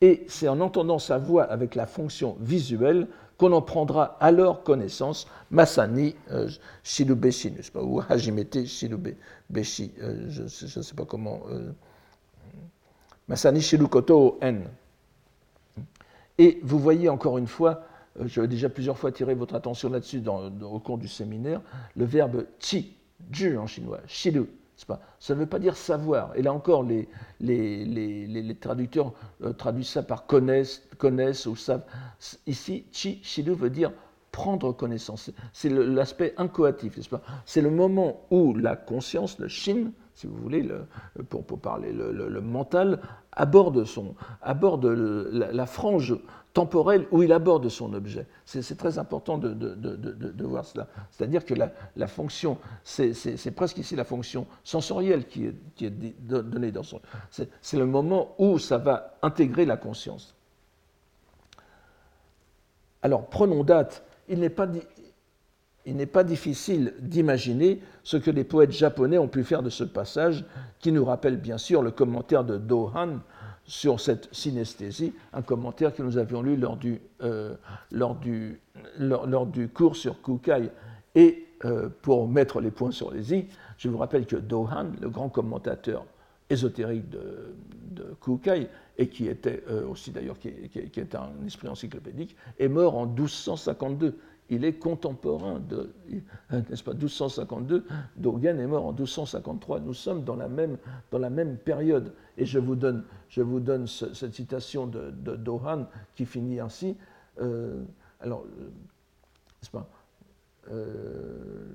Et c'est en entendant sa voix avec la fonction visuelle qu'on en prendra alors connaissance, Masani euh, Shilubeshi, n'est-ce pas, ou Hajimete Shilubeshi, je ne sais pas comment. Masani Shilukoto En. Et vous voyez encore une fois, euh, j'avais déjà plusieurs fois attiré votre attention là-dessus au cours du séminaire, le verbe chi, ju en chinois, shilu. Pas, ça ne veut pas dire savoir. Et là encore, les, traducteurs euh, traduisent ça par connaissent, connaissent ou savent. Ici, chi, shilu veut dire prendre connaissance. C'est l'aspect incoatif, n'est-ce pas? C'est le moment où la conscience, le shin, si vous voulez, le, pour, parler le, mental, aborde, son, aborde la, frange temporelle où il aborde son objet. C'est très important de, de, voir cela. C'est-à-dire que la, fonction, c'est presque ici la fonction sensorielle qui est, qui est donnée dans son... C'est le moment où ça va intégrer la conscience. Alors, prenons date. Il n'est pas, il n'est pas difficile d'imaginer ce que les poètes japonais ont pu faire de ce passage, qui nous rappelle bien sûr le commentaire de Dohan sur cette synesthésie, un commentaire que nous avions lu lors du, euh, lors du, lors, du cours sur Kukai. Et euh, pour mettre les points sur les i, je vous rappelle que Dohan, le grand commentateur ésotérique de, Kukai, et qui était euh, aussi d'ailleurs qui, qui, un esprit encyclopédique, est mort en 1252 il est contemporain de, n'est-ce pas, 1252, Dogen est mort en 1253. Nous sommes dans la même, période. Et je vous donne, cette citation de, Dohan qui finit ainsi. Euh, alors, n'est-ce pas, euh,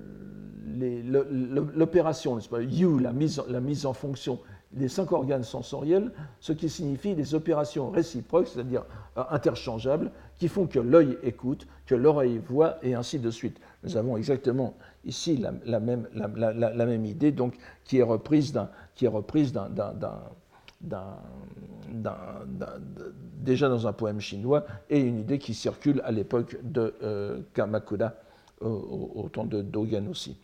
l'opération, n'est-ce pas, you, la mise en fonction des cinq organes sensoriels, ce qui signifie des opérations réciproques, c'est-à-dire euh, interchangeables, qui font que l'œil écoute, que l'oreille voit, et ainsi de suite. Nous avons exactement ici la, même, idée, donc, qui est reprise déjà dans un poème chinois, et une idée qui circule à l'époque de euh, Kamakura, au, temps de Dogen aussi.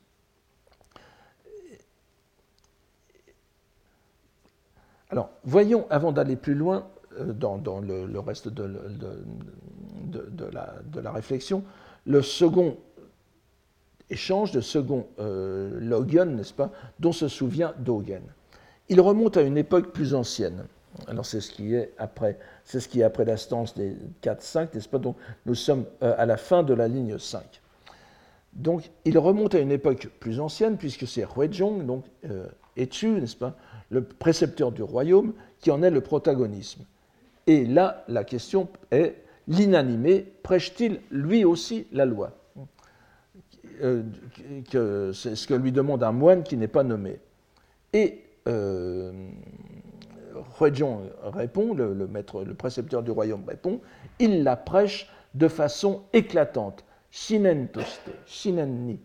Alors, voyons, avant d'aller plus loin euh, dans, le, reste de, la, réflexion, le second échange, le second euh, logion, n'est-ce pas, dont se souvient Dogen. Il remonte à une époque plus ancienne. Alors c'est ce qui est après, c'est ce qui est après la stance des 4-5, n'est-ce pas Donc nous sommes euh, à la fin de la ligne 5. Donc il remonte à une époque plus ancienne puisque c'est Huizhong, donc euh, n'est-ce pas, le précepteur du royaume, qui en est le protagonisme. Et là, la question est, l'inanimé prêche-t-il lui aussi la loi? Euh, C'est ce que lui demande un moine qui n'est pas nommé. Et euh, répond, le, maître, le précepteur du royaume répond, il la prêche de façon éclatante. Shinen toste, shinen ni.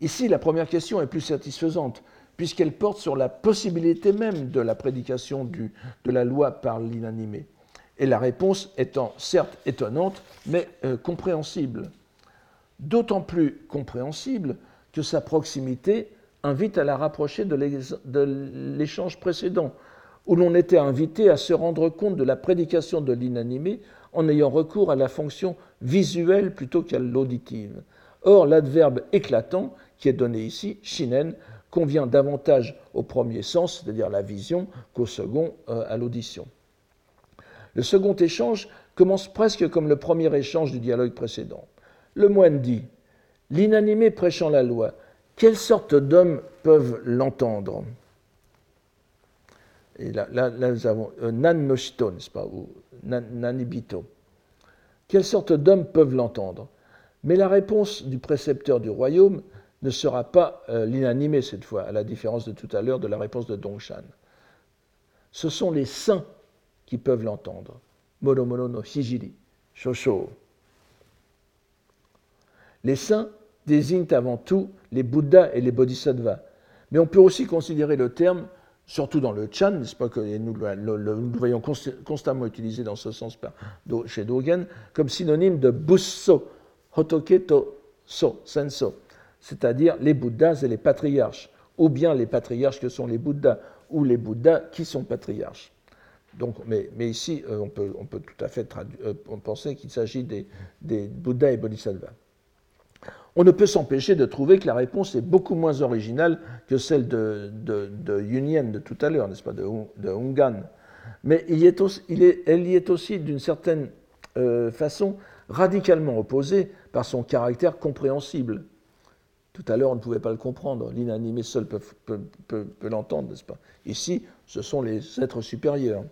Ici, la première question est plus satisfaisante puisqu'elle porte sur la possibilité même de la prédication de la loi par l'inanimé. Et la réponse étant certes étonnante, mais euh, compréhensible. D'autant plus compréhensible que sa proximité invite à la rapprocher de l'échange précédent, où l'on était invité à se rendre compte de la prédication de l'inanimé en ayant recours à la fonction visuelle plutôt qu'à l'auditive. Or, l'adverbe éclatant, qui est donné ici, shinen, convient davantage au premier sens, c'est-à-dire la vision, qu'au second, euh, à l'audition. Le second échange commence presque comme le premier échange du dialogue précédent. Le moine dit L'inanimé prêchant la loi, quelle sorte d'hommes peuvent l'entendre? Et là, nous avons euh, Nan Noshito, n'est-ce pas Ou Nanibito. Quelle sorte d'hommes peuvent l'entendre? Mais la réponse du précepteur du royaume ne sera pas euh, l'inanimé cette fois, à la différence de tout à l'heure de la réponse de Dongshan. Ce sont les saints qui peuvent l'entendre. Mono no Hijiri, Shosho. Les saints désignent avant tout les Bouddhas et les Bodhisattvas. Mais on peut aussi considérer le terme, surtout dans le Chan, n'est-ce pas que nous le, voyons constamment utilisé dans ce sens chez Dogen, comme synonyme de Busso, Hotoke to So, Senso, c'est-à-dire les Bouddhas et les patriarches, ou bien les patriarches que sont les Bouddhas, ou les Bouddhas qui sont patriarches. Donc, mais, ici, euh, on, peut, tout à fait euh, penser qu'il s'agit des, Bouddhas et Bodhisattvas on ne peut s'empêcher de trouver que la réponse est beaucoup moins originale que celle de, de, de tout à l'heure, n'est-ce pas, de, de Hungan. Mais il elle y est aussi d'une certaine euh, façon radicalement opposée par son caractère compréhensible. Tout à l'heure, on ne pouvait pas le comprendre. L'inanimé seul peut, l'entendre, n'est-ce pas? Ici, ce sont les êtres supérieurs.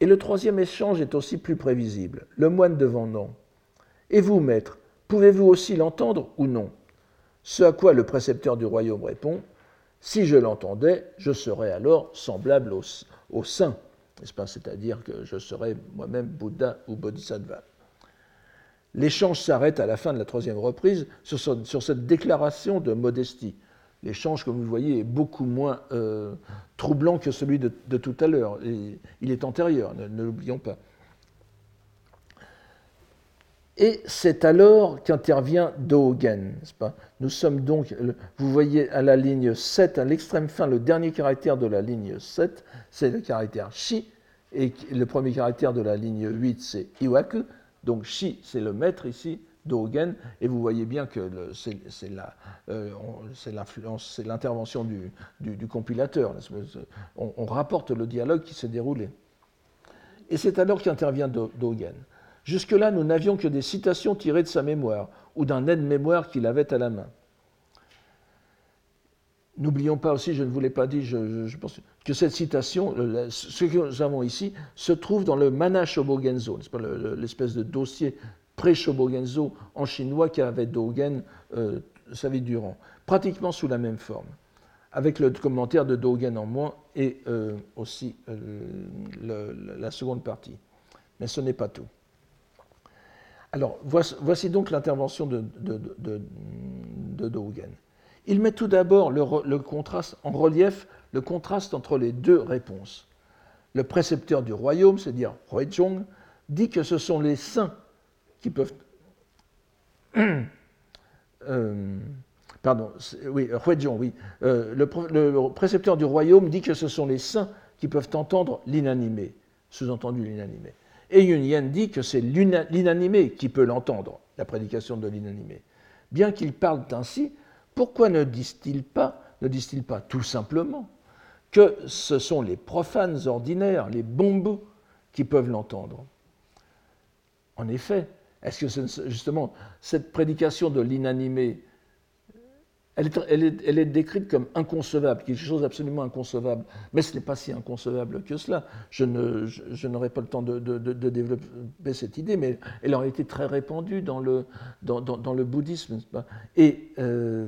Et le troisième échange est aussi plus prévisible. Le moine devant non. Et vous, maître, Pouvez-vous aussi l'entendre ou non? Ce à quoi le précepteur du royaume répond Si je l'entendais, je serais alors semblable au, saint, n'est-ce pas? C'est-à-dire que je serais moi-même Bouddha ou Bodhisattva. L'échange s'arrête à la fin de la troisième reprise sur, cette déclaration de modestie. L'échange, comme vous le voyez, est beaucoup moins euh, troublant que celui de, tout à l'heure. Il est antérieur, ne l'oublions pas. Et c'est alors qu'intervient Dogen. Nous sommes donc, vous voyez à la ligne 7, à l'extrême fin, le dernier caractère de la ligne 7, c'est le caractère Shi, et le premier caractère de la ligne 8, c'est Iwaku. Donc Shi, c'est le maître ici, Dogen, et vous voyez bien que c'est euh, l'influence, c'est l'intervention du, compilateur. On, on, rapporte le dialogue qui s'est déroulé. Et c'est alors qu'intervient Dogen. Jusque-là, nous n'avions que des citations tirées de sa mémoire ou d'un aide-mémoire qu'il avait à la main. N'oublions pas aussi, je ne vous l'ai pas dit, je, pense que cette citation, ce que nous avons ici, se trouve dans le Mana Shobogenzo, l'espèce de dossier pré-Shobogenzo en chinois qu'avait Dogen euh, sa vie durant, pratiquement sous la même forme, avec le commentaire de Dogen en moins et euh, aussi euh, la seconde partie. Mais ce n'est pas tout. Alors, voici, donc l'intervention de, de, Dogen. Il met tout d'abord le, contraste en relief le contraste entre les deux réponses. Le précepteur du royaume, c'est-à-dire Huizhong, dit que ce sont les saints qui peuvent. Euh, pardon, oui, Huizhong, oui. Euh, le, précepteur du royaume dit que ce sont les saints qui peuvent entendre l'inanimé, sous-entendu l'inanimé. Et Yun dit que c'est l'inanimé qui peut l'entendre, la prédication de l'inanimé. Bien qu'ils parlent ainsi, pourquoi ne disent-ils pas, ne disent-ils pas tout simplement que ce sont les profanes ordinaires, les bons qui peuvent l'entendre? En effet, est-ce que justement cette prédication de l'inanimé elle est, décrite comme inconcevable, quelque chose d'absolument inconcevable. Mais ce n'est pas si inconcevable que cela. Je, n'aurai pas le temps de, développer cette idée, mais elle aurait été très répandue dans le, bouddhisme. Et euh,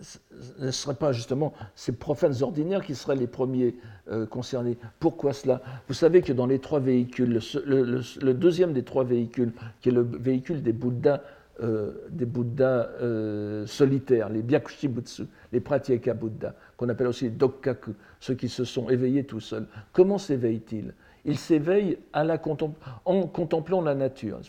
ce ne seraient pas justement ces profanes ordinaires qui seraient les premiers euh, concernés. Pourquoi cela? Vous savez que dans les trois véhicules, le, deuxième des trois véhicules, qui est le véhicule des Bouddhas, euh, des Bouddhas euh, solitaires, les Byakushibutsu, les Pratyeka Bouddhas, qu'on appelle aussi les Dokkaku, ceux qui se sont éveillés tout seuls. Comment s'éveillent-ils? Ils s'éveillent en contemplant la nature.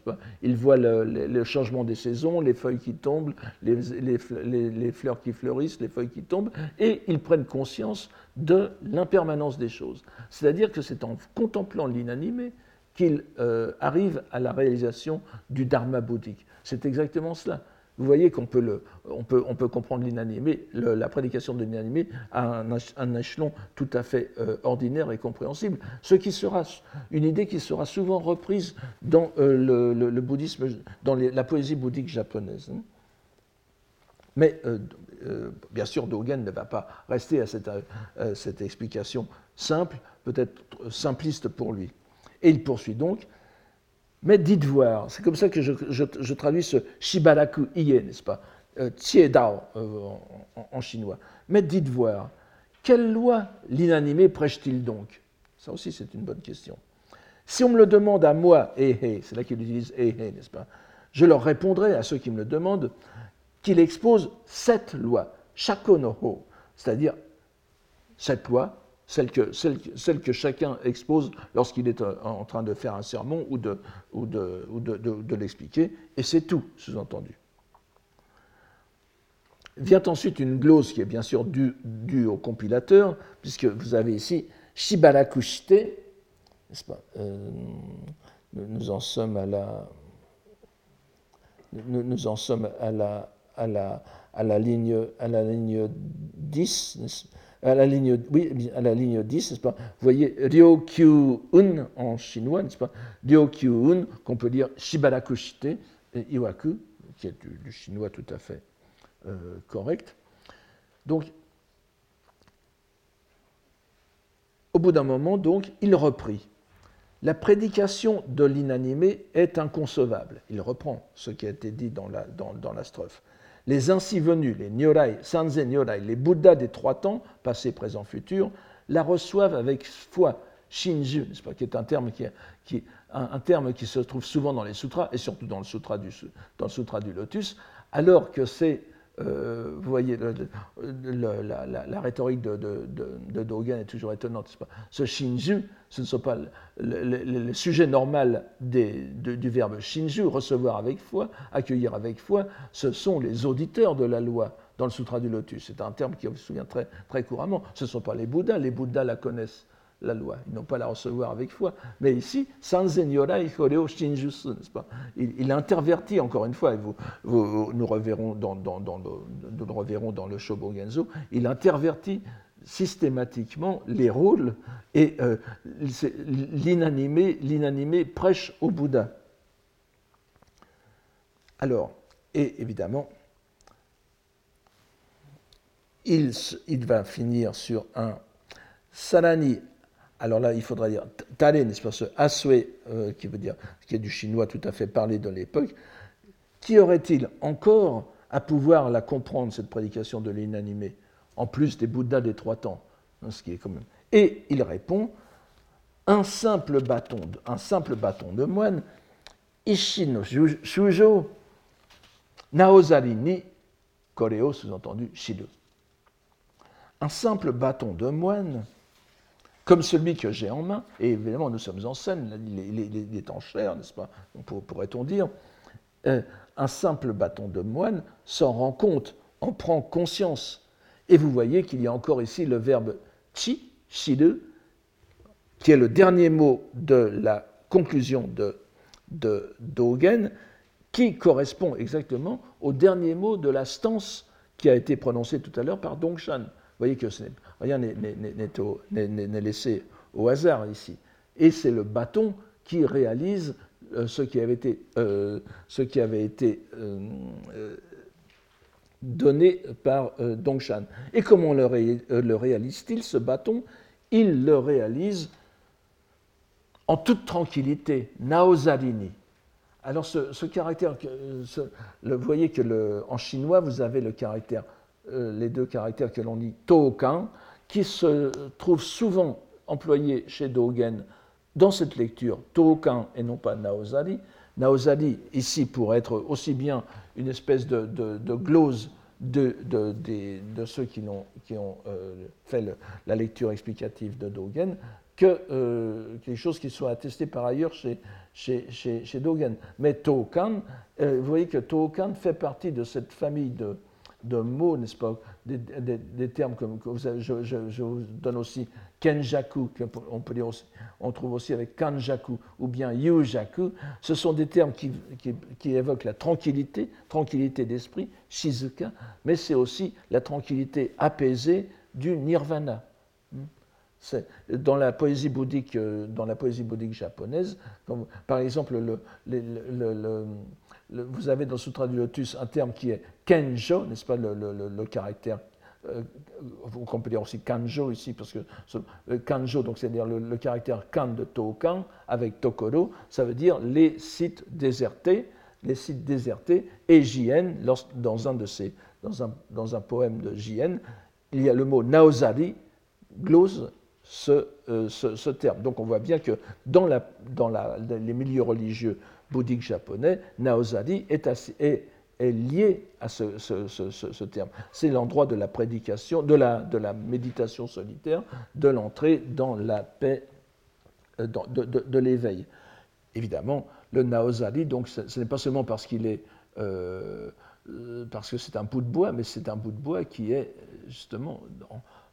Ils voient le, changement des saisons, les feuilles qui tombent, les, les, fleurs qui fleurissent, les feuilles qui tombent, et ils prennent conscience de l'impermanence des choses. C'est-à-dire que c'est en contemplant l'inanimé qu'ils euh, arrivent à la réalisation du dharma bouddhique. C'est exactement cela. vous voyez qu'on peut, on peut, comprendre l'inanimé, la prédication de l'inanimé à un, échelon tout à fait euh, ordinaire et compréhensible, ce qui sera une idée qui sera souvent reprise dans euh, le, bouddhisme, dans la poésie bouddhique japonaise. Hein. Mais bien sûr, Dogen ne va pas rester à cette, cette explication simple, peut-être simpliste pour lui. Et il poursuit donc mais dites voir, c'est comme ça que je, traduis ce Shibaraku Iye, n'est-ce pas? Euh, Dao euh, en, chinois. Mais dites voir, quelle loi l'inanimé prêche-t-il donc? Ça aussi, c'est une bonne question. Si on me le demande à moi, eh, eh, c'est là qu'il utilise eh, eh, n'est-ce pas? Je leur répondrai à ceux qui me le demandent qu'il expose sept lois, shakonoho, c'est-à-dire sept lois celle que, celle, que chacun expose lorsqu'il est euh, en train de faire un sermon ou de, ou de, ou de, de, l'expliquer, et c'est tout, sous-entendu. Vient ensuite une glose qui est bien sûr due, au compilateur, puisque vous avez ici Shibarakushite, n'est-ce pas euh, nous, en sommes à la. Nous en sommes à la, à la, à la, ligne, à la ligne 10, à la ligne, oui, à la ligne 10, n'est-ce pas? Vous voyez Ryokyu-un en chinois, n'est-ce pas? Ryokyu-un, qu'on peut dire Shibarakushite, et Iwaku, qui est du, chinois tout à fait euh, correct. Donc, au bout d'un moment, donc, il reprit. La prédication de l'inanimé est inconcevable. Il reprend ce qui a été dit dans la, dans, dans la strophe. Les ainsi venus, les Nyorai, Sanzen Nyorai, les Bouddhas des trois temps, passé, présent, futur, la reçoivent avec foi, Shinju, pas, qui est un terme qui, qui, un, terme qui se trouve souvent dans les sutras, et surtout dans le sutra du, dans le sutra du lotus, alors que c'est euh, vous voyez, la, rhétorique de, Dogen est toujours étonnante. Ce shinju, ce ne sont pas le, sujet normal du verbe shinju, recevoir avec foi, accueillir avec foi, ce sont les auditeurs de la loi dans le Sutra du Lotus. C'est un terme qui se souvient très couramment. Ce ne sont pas les Bouddhas, les Bouddhas la connaissent la loi. Ils n'ont pas la recevoir avec foi. Mais ici, Sanzen Yorai Horeo n'est-ce pas? Il, intervertit, encore une fois, et vous, nous, reverrons dans, le, reverrons dans le Shobogenzo, il intervertit systématiquement les rôles et euh, l'inanimé, prêche au Bouddha. Alors, et évidemment, il, il va finir sur un Sarani alors là, il faudra dire tale, n'est-ce pas, ce aswe, euh, qui veut dire, qui est du chinois tout à fait parlé de l'époque, qui aurait-il encore à pouvoir la comprendre, cette prédication de l'inanimé, en plus des Bouddhas des trois temps hein, ce qui est quand. Et il répond un simple bâton, de moine, Ishino Shujo, Naozari ni Koreo, sous-entendu Shiru. Un simple bâton de moine comme celui que j'ai en main, et évidemment nous sommes en scène, il est, en chair, n'est-ce pas, pourrait-on dire, euh, un simple bâton de moine s'en rend compte, en prend conscience. Et vous voyez qu'il y a encore ici le verbe chi, shiru, qui est le dernier mot de la conclusion de, de Dogen, qui correspond exactement au dernier mot de la stance qui a été prononcée tout à l'heure par Dongshan. Voyez que rien n'est laissé au hasard ici. Et c'est le bâton qui réalise euh, ce qui avait été, euh, ce qui avait été euh, donné par Dongshan. Et comment le, réalise-t-il, ce bâton? Il le réalise en toute tranquillité, naozarini. Alors ce, caractère, vous voyez que en chinois, vous avez le caractère les deux caractères que l'on dit Tokan, qui se trouvent souvent employés chez Dogen dans cette lecture, Tokan et non pas Naozari. Naozari, ici, pour être aussi bien une espèce de, glose de, ceux qui ont, euh, fait la lecture explicative de Dogen, que euh, quelque chose qui soit attesté par ailleurs chez, Dogen. Mais Tokan, vous voyez que Tokan fait partie de cette famille de, de mots, n'est-ce pas des, termes comme je, vous donne aussi kenjaku, on peut dire on trouve aussi avec kanjaku ou bien yujaku. Ce sont des termes qui, qui évoquent la tranquillité, tranquillité d'esprit, shizuka, mais c'est aussi la tranquillité apaisée du nirvana. Dans la poésie bouddhique, euh, dans la poésie bouddhique japonaise, comme, par exemple, le, vous avez dans le Sutra du Lotus un terme qui est kenjo, n'est-ce pas, le, caractère euh, qu'on peut dire aussi kanjo ici, parce que kanjo, donc c'est-à-dire le, caractère kan de Tokan avec Tokoro, ça veut dire les sites désertés, les sites désertés, et Jien, dans un de ces, dans un, poème de Jien, il y a le mot naozari, glose euh, ce, terme. Donc on voit bien que dans, les milieux religieux bouddhiques japonais, Naozari est, lié à ce, terme. C'est l'endroit de la prédication, de la, méditation solitaire, de l'entrée dans la paix, euh, de, l'éveil. Évidemment, le Naozari, donc ce, n'est pas seulement parce qu'il est euh, parce que c'est un bout de bois, mais c'est un bout de bois qui est justement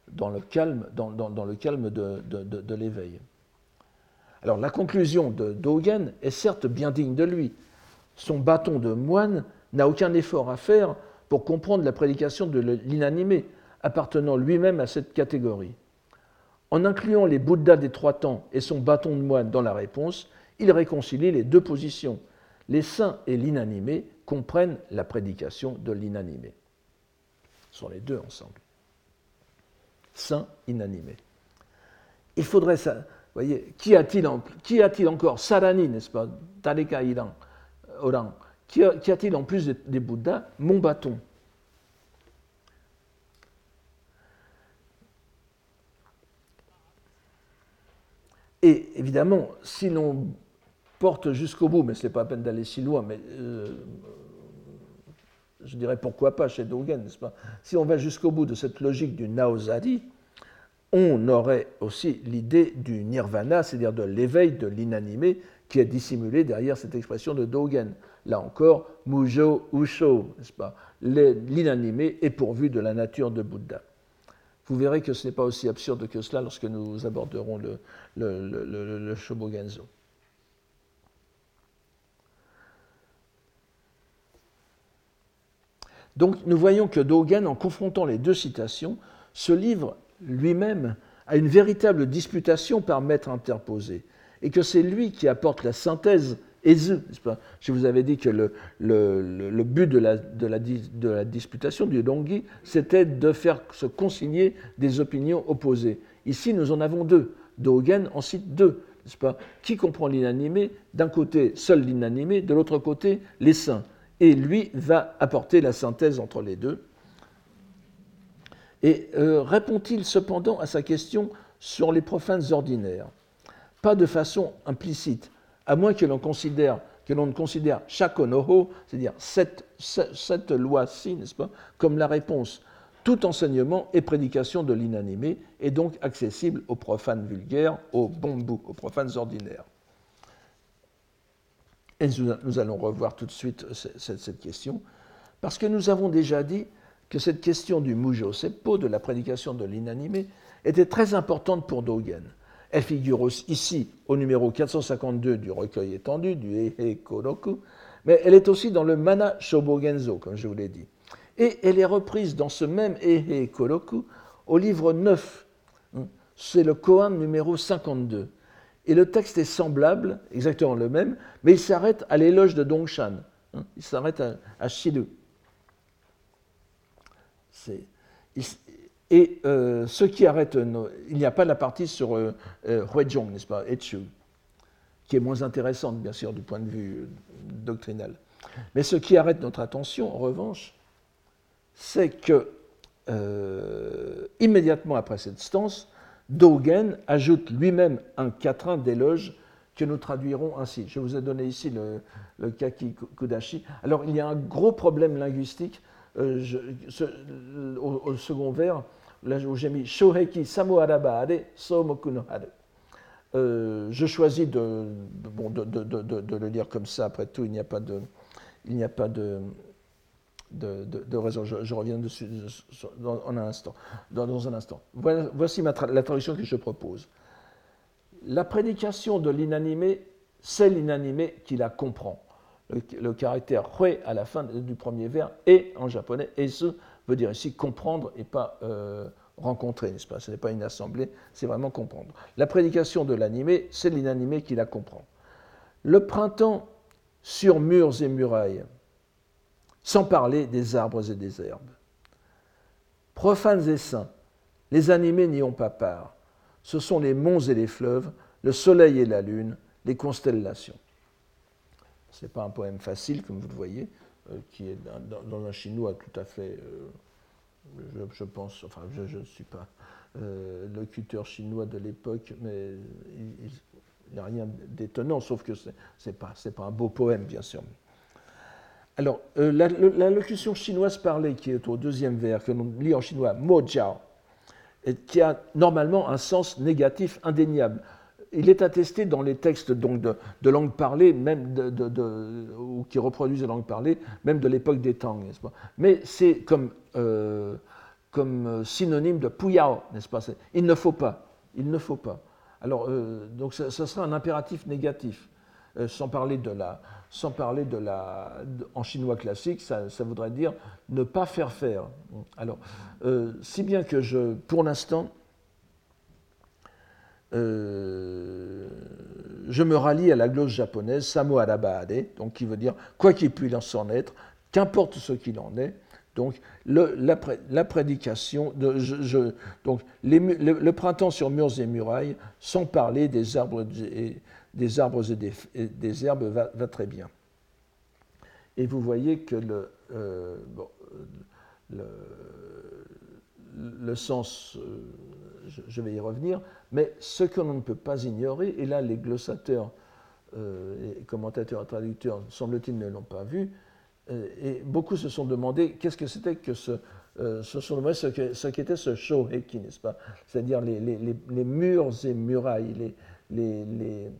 dans, le calme, dans, le calme de, l'éveil. Alors la conclusion de Dogen est certes bien digne de lui. Son bâton de moine n'a aucun effort à faire pour comprendre la prédication de l'inanimé, appartenant lui-même à cette catégorie. En incluant les Bouddhas des trois temps et son bâton de moine dans la réponse, il réconcilie les deux positions. Les saints et l'inanimé comprennent la prédication de l'inanimé. Ce sont les deux ensemble saint inanimé. Il faudrait ça. Voyez, qui a-t-il encore? Sarani, n'est-ce pas? Tareka Iran, Oran. Qui a-t-il en plus des, Bouddhas? Mon bâton. Et évidemment, si l'on porte jusqu'au bout, mais ce n'est pas la peine d'aller si loin, mais euh, je dirais pourquoi pas chez Dogen, n'est-ce pas? Si on va jusqu'au bout de cette logique du Naozari, on aurait aussi l'idée du nirvana, c'est-à-dire de l'éveil de l'inanimé, qui est dissimulé derrière cette expression de Dogen. Là encore, Mujo Usho, n'est-ce pas? L'inanimé est pourvu de la nature de Bouddha. Vous verrez que ce n'est pas aussi absurde que cela lorsque nous aborderons le, Shobogenzo. Donc nous voyons que Dogen, en confrontant les deux citations, se livre lui-même à une véritable disputation par maître interposé, et que c'est lui qui apporte la synthèse Je vous avais dit que le, but de la, de, disputation du Dongi, c'était de faire se consigner des opinions opposées. Ici, nous en avons deux. Dogen en cite deux, pas? Qui comprend l'inanimé? D'un côté, seul l'inanimé, de l'autre côté, les saints et lui va apporter la synthèse entre les deux. Et euh, répond-il cependant à sa question sur les profanes ordinaires? Pas de façon implicite, à moins que l'on considère que l'on considère shakonoho, c'est-à-dire cette, cette loi-ci, n'est-ce pas, comme la réponse. Tout enseignement et prédication de l'inanimé est donc accessible aux profanes vulgaires, aux bambous, aux profanes ordinaires. Et nous allons revoir tout de suite cette question, parce que nous avons déjà dit que cette question du Mujo Seppo, de la prédication de l'inanimé, était très importante pour Dogen. Elle figure ici au numéro 452 du recueil étendu, du Ehe Koroku, mais elle est aussi dans le Mana Shobogenzo, comme je vous l'ai dit. Et elle est reprise dans ce même Ehe Koroku au livre 9. C'est le Koan numéro 52. Et le texte est semblable, exactement le même, mais il s'arrête à l'éloge de Dongshan. Hein. il s'arrête à, à Shilu. Et euh, ce qui arrête, il n'y a pas la partie sur euh, euh Huizhong, n'est-ce pas, Echu, qui est moins intéressante, bien sûr, du point de vue euh, doctrinal. Mais ce qui arrête notre attention, en revanche, c'est que, immédiatement après cette stance, Dogen ajoute lui-même un quatrain d'éloge que nous traduirons ainsi. Je vous ai donné ici le, Kaki Kudashi. Alors, il y a un gros problème linguistique euh, au, second vers, là où j'ai mis Shoheki Samuarabare Somokunohare. Euh, je choisis de, bon, de, de, le lire comme ça, après tout, il n'y a pas de. Il a pas de raison. Je, reviens dessus dans, un instant. Dans, un instant. voici la traduction que je propose. La prédication de l'inanimé, c'est l'inanimé qui la comprend. Le, caractère hui à la fin du premier vers est en japonais, et ce veut dire ici comprendre et pas euh, rencontrer, n'est-ce pas? Ce n'est pas une assemblée, c'est vraiment comprendre. La prédication de l'animé, c'est l'inanimé qui la comprend. Le printemps sur murs et murailles, sans parler des arbres et des herbes. Profanes et saints, les animés n'y ont pas part. Ce sont les monts et les fleuves, le soleil et la lune, les constellations. Ce n'est pas un poème facile, comme vous le voyez, euh, qui est dans, un chinois tout à fait, euh, je, pense, enfin je ne suis pas euh, locuteur chinois de l'époque, mais il n'y a rien d'étonnant, sauf que ce n'est pas, un beau poème, bien sûr. Alors, la, locution chinoise parlée, qui est au deuxième vers, que l'on lit en chinois, mo jiao, qui a normalement un sens négatif indéniable. Il est attesté dans les textes donc, de, langue parlée, même de, ou qui reproduisent la langue parlée, même de l'époque des Tang, n'est-ce pas? Mais c'est comme, euh, comme synonyme de puyao, n'est-ce pas? Il ne faut pas. Il ne faut pas. Alors, euh, donc, ce sera un impératif négatif, sans parler de la, sans parler de la. En chinois classique, ça, voudrait dire ne pas faire faire. Alors, euh, si bien que je, pour l'instant, euh, je me rallie à la glose japonaise Samo Arabaade, donc qui veut dire quoi qu'il puisse en être, qu'importe ce qu'il en est. Donc, la, prédication, donc le, printemps sur murs et murailles, sans parler des arbres et, des herbes va, très bien. Et vous voyez que le, euh, le, sens, euh, je, vais y revenir, mais ce que l'on ne peut pas ignorer, et là les glossateurs, euh, et commentateurs et traducteurs, semble-t-il, ne l'ont pas vu, et beaucoup se sont demandé qu'est-ce que c'était que ce, ce sont demandé ce qu'était ce shoheki, n'est-ce pas? C'est-à-dire les, les, les, murs et murailles, les,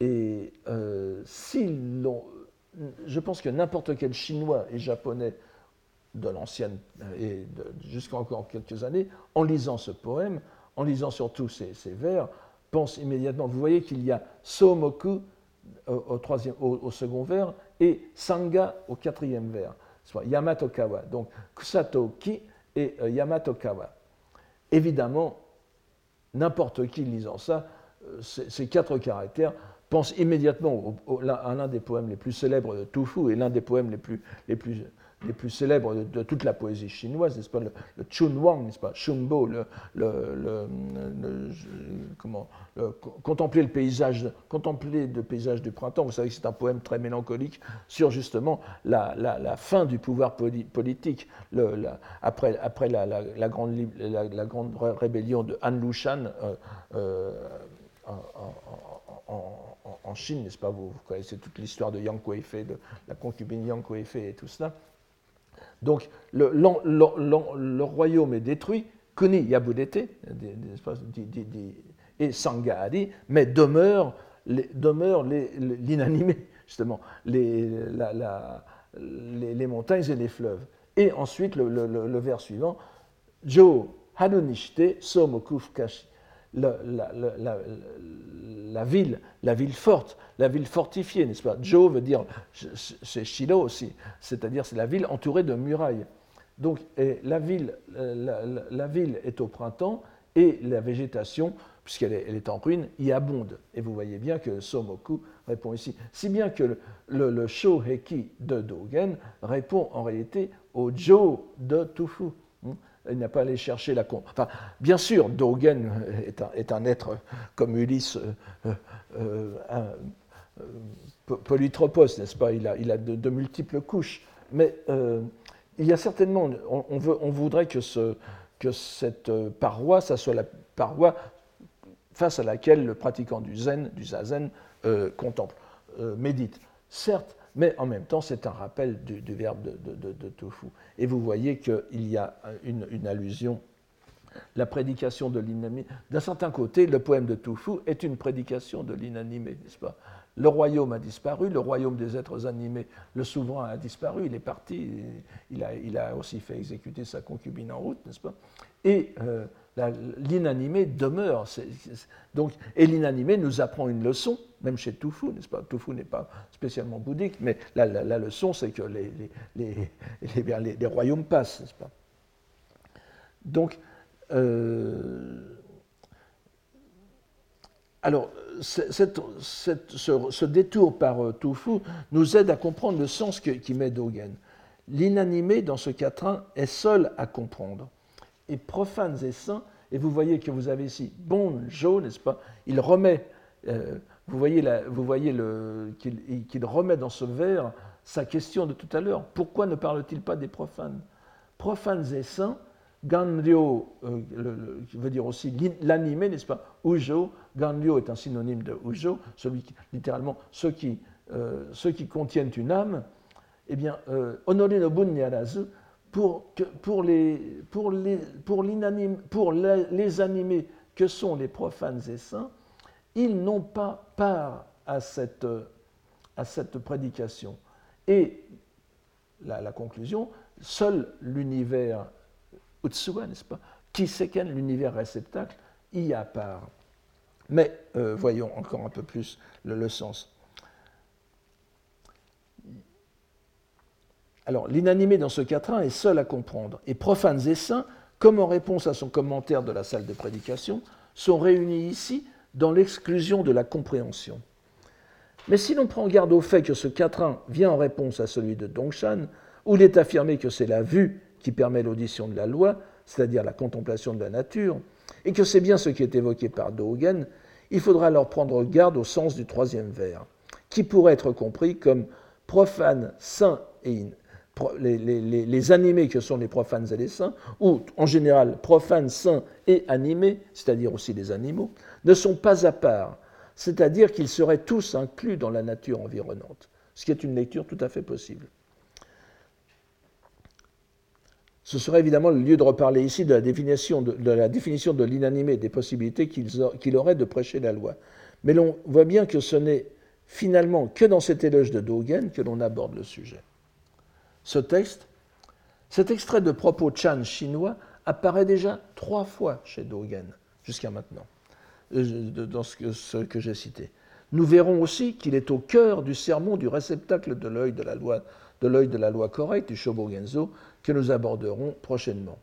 et euh, je pense que n'importe quel Chinois et Japonais de l'ancienne euh, et jusqu'à encore quelques années, en lisant ce poème, en lisant surtout ces, vers, pense immédiatement. Vous voyez qu'il y a Somoku au, troisième, au, second vers et Sanga au quatrième vers, soit Yamatokawa. Donc Kusato Ki et euh, Yamatokawa. Évidemment, n'importe qui lisant ça, ces quatre caractères pense immédiatement à l'un des poèmes les plus célèbres de Tufu et l'un des poèmes les plus, les plus, les plus célèbres de, toute la poésie chinoise, n'est-ce pas, le, Chun Wang, n'est-ce pas, Shunbo, le, le, comment, contempler le paysage, contempler le paysage du printemps. Vous savez que c'est un poème très mélancolique sur justement la, fin du pouvoir politique, après, après la, grande, la, grande rébellion de Han Lushan. Euh, euh, en, Chine, n'est-ce pas vous, connaissez toute l'histoire de Yang Kuei-fei, de la concubine Yang Kuei-fei et tout cela. Donc le, royaume est détruit, Kuni Yabudete, et Sangadi, mais demeure, l'inanimé, justement, les, les, montagnes et les fleuves. Et ensuite, le, vers suivant, Jo Hanunishite Somoku La, ville, la ville forte, la ville fortifiée, n'est-ce pas? Jo veut dire, c'est Shiloh aussi, c'est-à-dire c'est la ville entourée de murailles. Donc la, ville, la, ville est au printemps et la végétation, puisqu'elle est, est, en ruine, y abonde. Et vous voyez bien que Somoku répond ici. Si bien que le, le, Shoheki de Dogen répond en réalité au Jo de Tufu. Il n'a pas allé chercher la. Enfin, bien sûr, Dogen est un, être comme Ulysse, euh, euh, euh, polytropos, n'est-ce pas? Il a, il a de, multiples couches. Mais il y a certainement, on, veut, on voudrait que, ce, que cette paroi, ça soit la paroi face à laquelle le pratiquant du zen, du zazen, contemple, médite. Certes, mais en même temps, c'est un rappel du, verbe de, tofu. Et vous voyez qu'il y a une, allusion la prédication de l'inanimé. D'un certain côté, le poème de Toufou est une prédication de l'inanimé, n'est-ce pas? Le royaume a disparu, le royaume des êtres animés, le souverain a disparu, il est parti, il a, aussi fait exécuter sa concubine en route, n'est-ce pas? Euh, l'inanimé demeure. donc, et l'inanimé nous apprend une leçon, même chez Toufou, n'est-ce pas? Toufou n'est pas spécialement bouddhique, mais la, leçon, c'est que les, les, les, royaumes passent, n'est-ce pas? Donc, euh, alors, ce, détour par euh, Tofu nous aide à comprendre le sens qui met Dogen. L'inanimé dans ce quatrain est seul à comprendre. Et profanes et saints, et vous voyez que vous avez ici bon, Jo, n'est-ce pas? Il remet, euh, vous voyez, vous voyez qu'il remet dans ce vers sa question de tout à l'heure. Pourquoi ne parle-t-il pas des profanes? Profanes et saints, Ganryo euh, veut dire aussi l'animé, n'est-ce pas? Ujo, Ganryo est un synonyme de Ujo, celui qui, littéralement ceux qui, euh, ceux qui contiennent une âme. Eh bien, euh, Honore pour, les, animés que sont les profanes et saints, ils n'ont pas part à cette, prédication. Et la, conclusion, seul l'univers Utsuwa, n'est-ce pas séquenne l'univers réceptacle, y a part. Mais euh, voyons encore un peu plus le, sens. Alors, l'inanimé dans ce quatrain est seul à comprendre, et profanes et saints, comme en réponse à son commentaire de la salle de prédication, sont réunis ici dans l'exclusion de la compréhension. Mais si l'on prend garde au fait que ce quatrain vient en réponse à celui de Dongshan, où il est affirmé que c'est la vue qui permet l'audition de la loi, c'est-à-dire la contemplation de la nature, et que c'est bien ce qui est évoqué par Dogen, il faudra alors prendre garde au sens du troisième vers, qui pourrait être compris comme profane, saint et les, animés que sont les profanes et les saints, ou en général profanes, saints et animés, c'est-à-dire aussi les animaux, ne sont pas à part, c'est-à-dire qu'ils seraient tous inclus dans la nature environnante, ce qui est une lecture tout à fait possible. Ce serait évidemment le lieu de reparler ici de la définition de, la l'inanimé, des possibilités qu'il aurait de prêcher la loi. Mais l'on voit bien que ce n'est finalement que dans cet éloge de Dogen que l'on aborde le sujet. Ce texte, cet extrait de propos Chan chinois apparaît déjà trois fois chez Dogen jusqu'à maintenant, euh, dans ce que, j'ai cité. Nous verrons aussi qu'il est au cœur du sermon du réceptacle de l'œil de la loi de l'œil de la loi correcte du Shobogenzo que nous aborderons prochainement.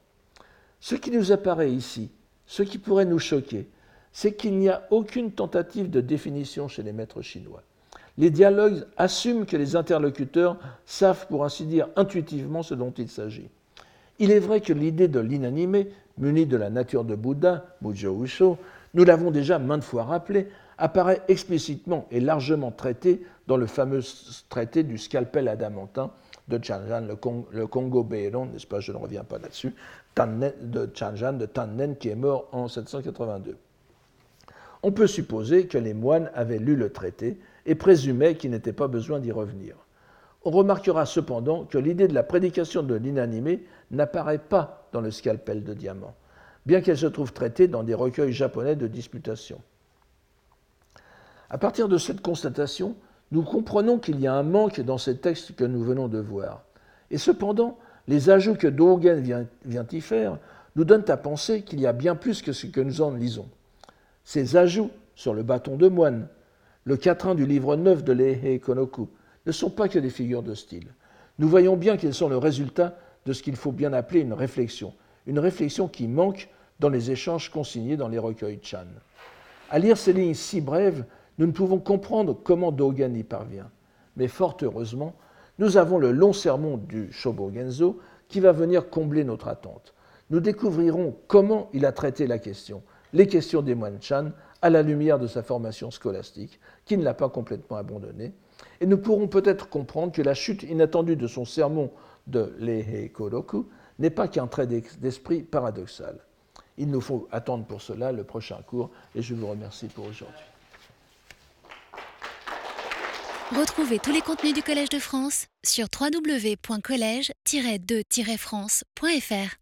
Ce qui nous apparaît ici, ce qui pourrait nous choquer, c'est qu'il n'y a aucune tentative de définition chez les maîtres chinois. Les dialogues assument que les interlocuteurs savent pour ainsi dire intuitivement ce dont il s'agit. Il est vrai que l'idée de l'inanimé, munie de la nature de Bouddha, Mujo Usho, nous l'avons déjà maintes fois rappelé, apparaît explicitement et largement traité dans le fameux traité du scalpel adamantin de Chanjan, le, Congo Béron, n'est-ce pas, je ne reviens pas là-dessus, de Chanjan, de Tannen, qui est mort en 782. On peut supposer que les moines avaient lu le traité et présumaient qu'il n'était pas besoin d'y revenir. On remarquera cependant que l'idée de la prédication de l'inanimé n'apparaît pas dans le scalpel de diamant, bien qu'elle se trouve traitée dans des recueils japonais de disputation. À partir de cette constatation, nous comprenons qu'il y a un manque dans ces textes que nous venons de voir. Et cependant, les ajouts que Dogen vient, y faire nous donnent à penser qu'il y a bien plus que ce que nous en lisons. Ces ajouts sur le bâton de moine, le quatrain du livre 9 de l'Ehe Konoku, ne sont pas que des figures de style. Nous voyons bien qu'ils sont le résultat de ce qu'il faut bien appeler une réflexion, une réflexion qui manque dans les échanges consignés dans les recueils Chan. À lire ces lignes si brèves, nous ne pouvons comprendre comment Dogen y parvient. Mais fort heureusement, nous avons le long sermon du Shobogenzo qui va venir combler notre attente. Nous découvrirons comment il a traité la question, les questions des moines Chan, à la lumière de sa formation scolastique, qui ne l'a pas complètement abandonnée. Et nous pourrons peut-être comprendre que la chute inattendue de son sermon de Lehe Koroku n'est pas qu'un trait d'esprit paradoxal. Il nous faut attendre pour cela le prochain cours et je vous remercie pour aujourd'hui. Retrouvez tous les contenus du Collège de France sur www.colège-2-france.fr.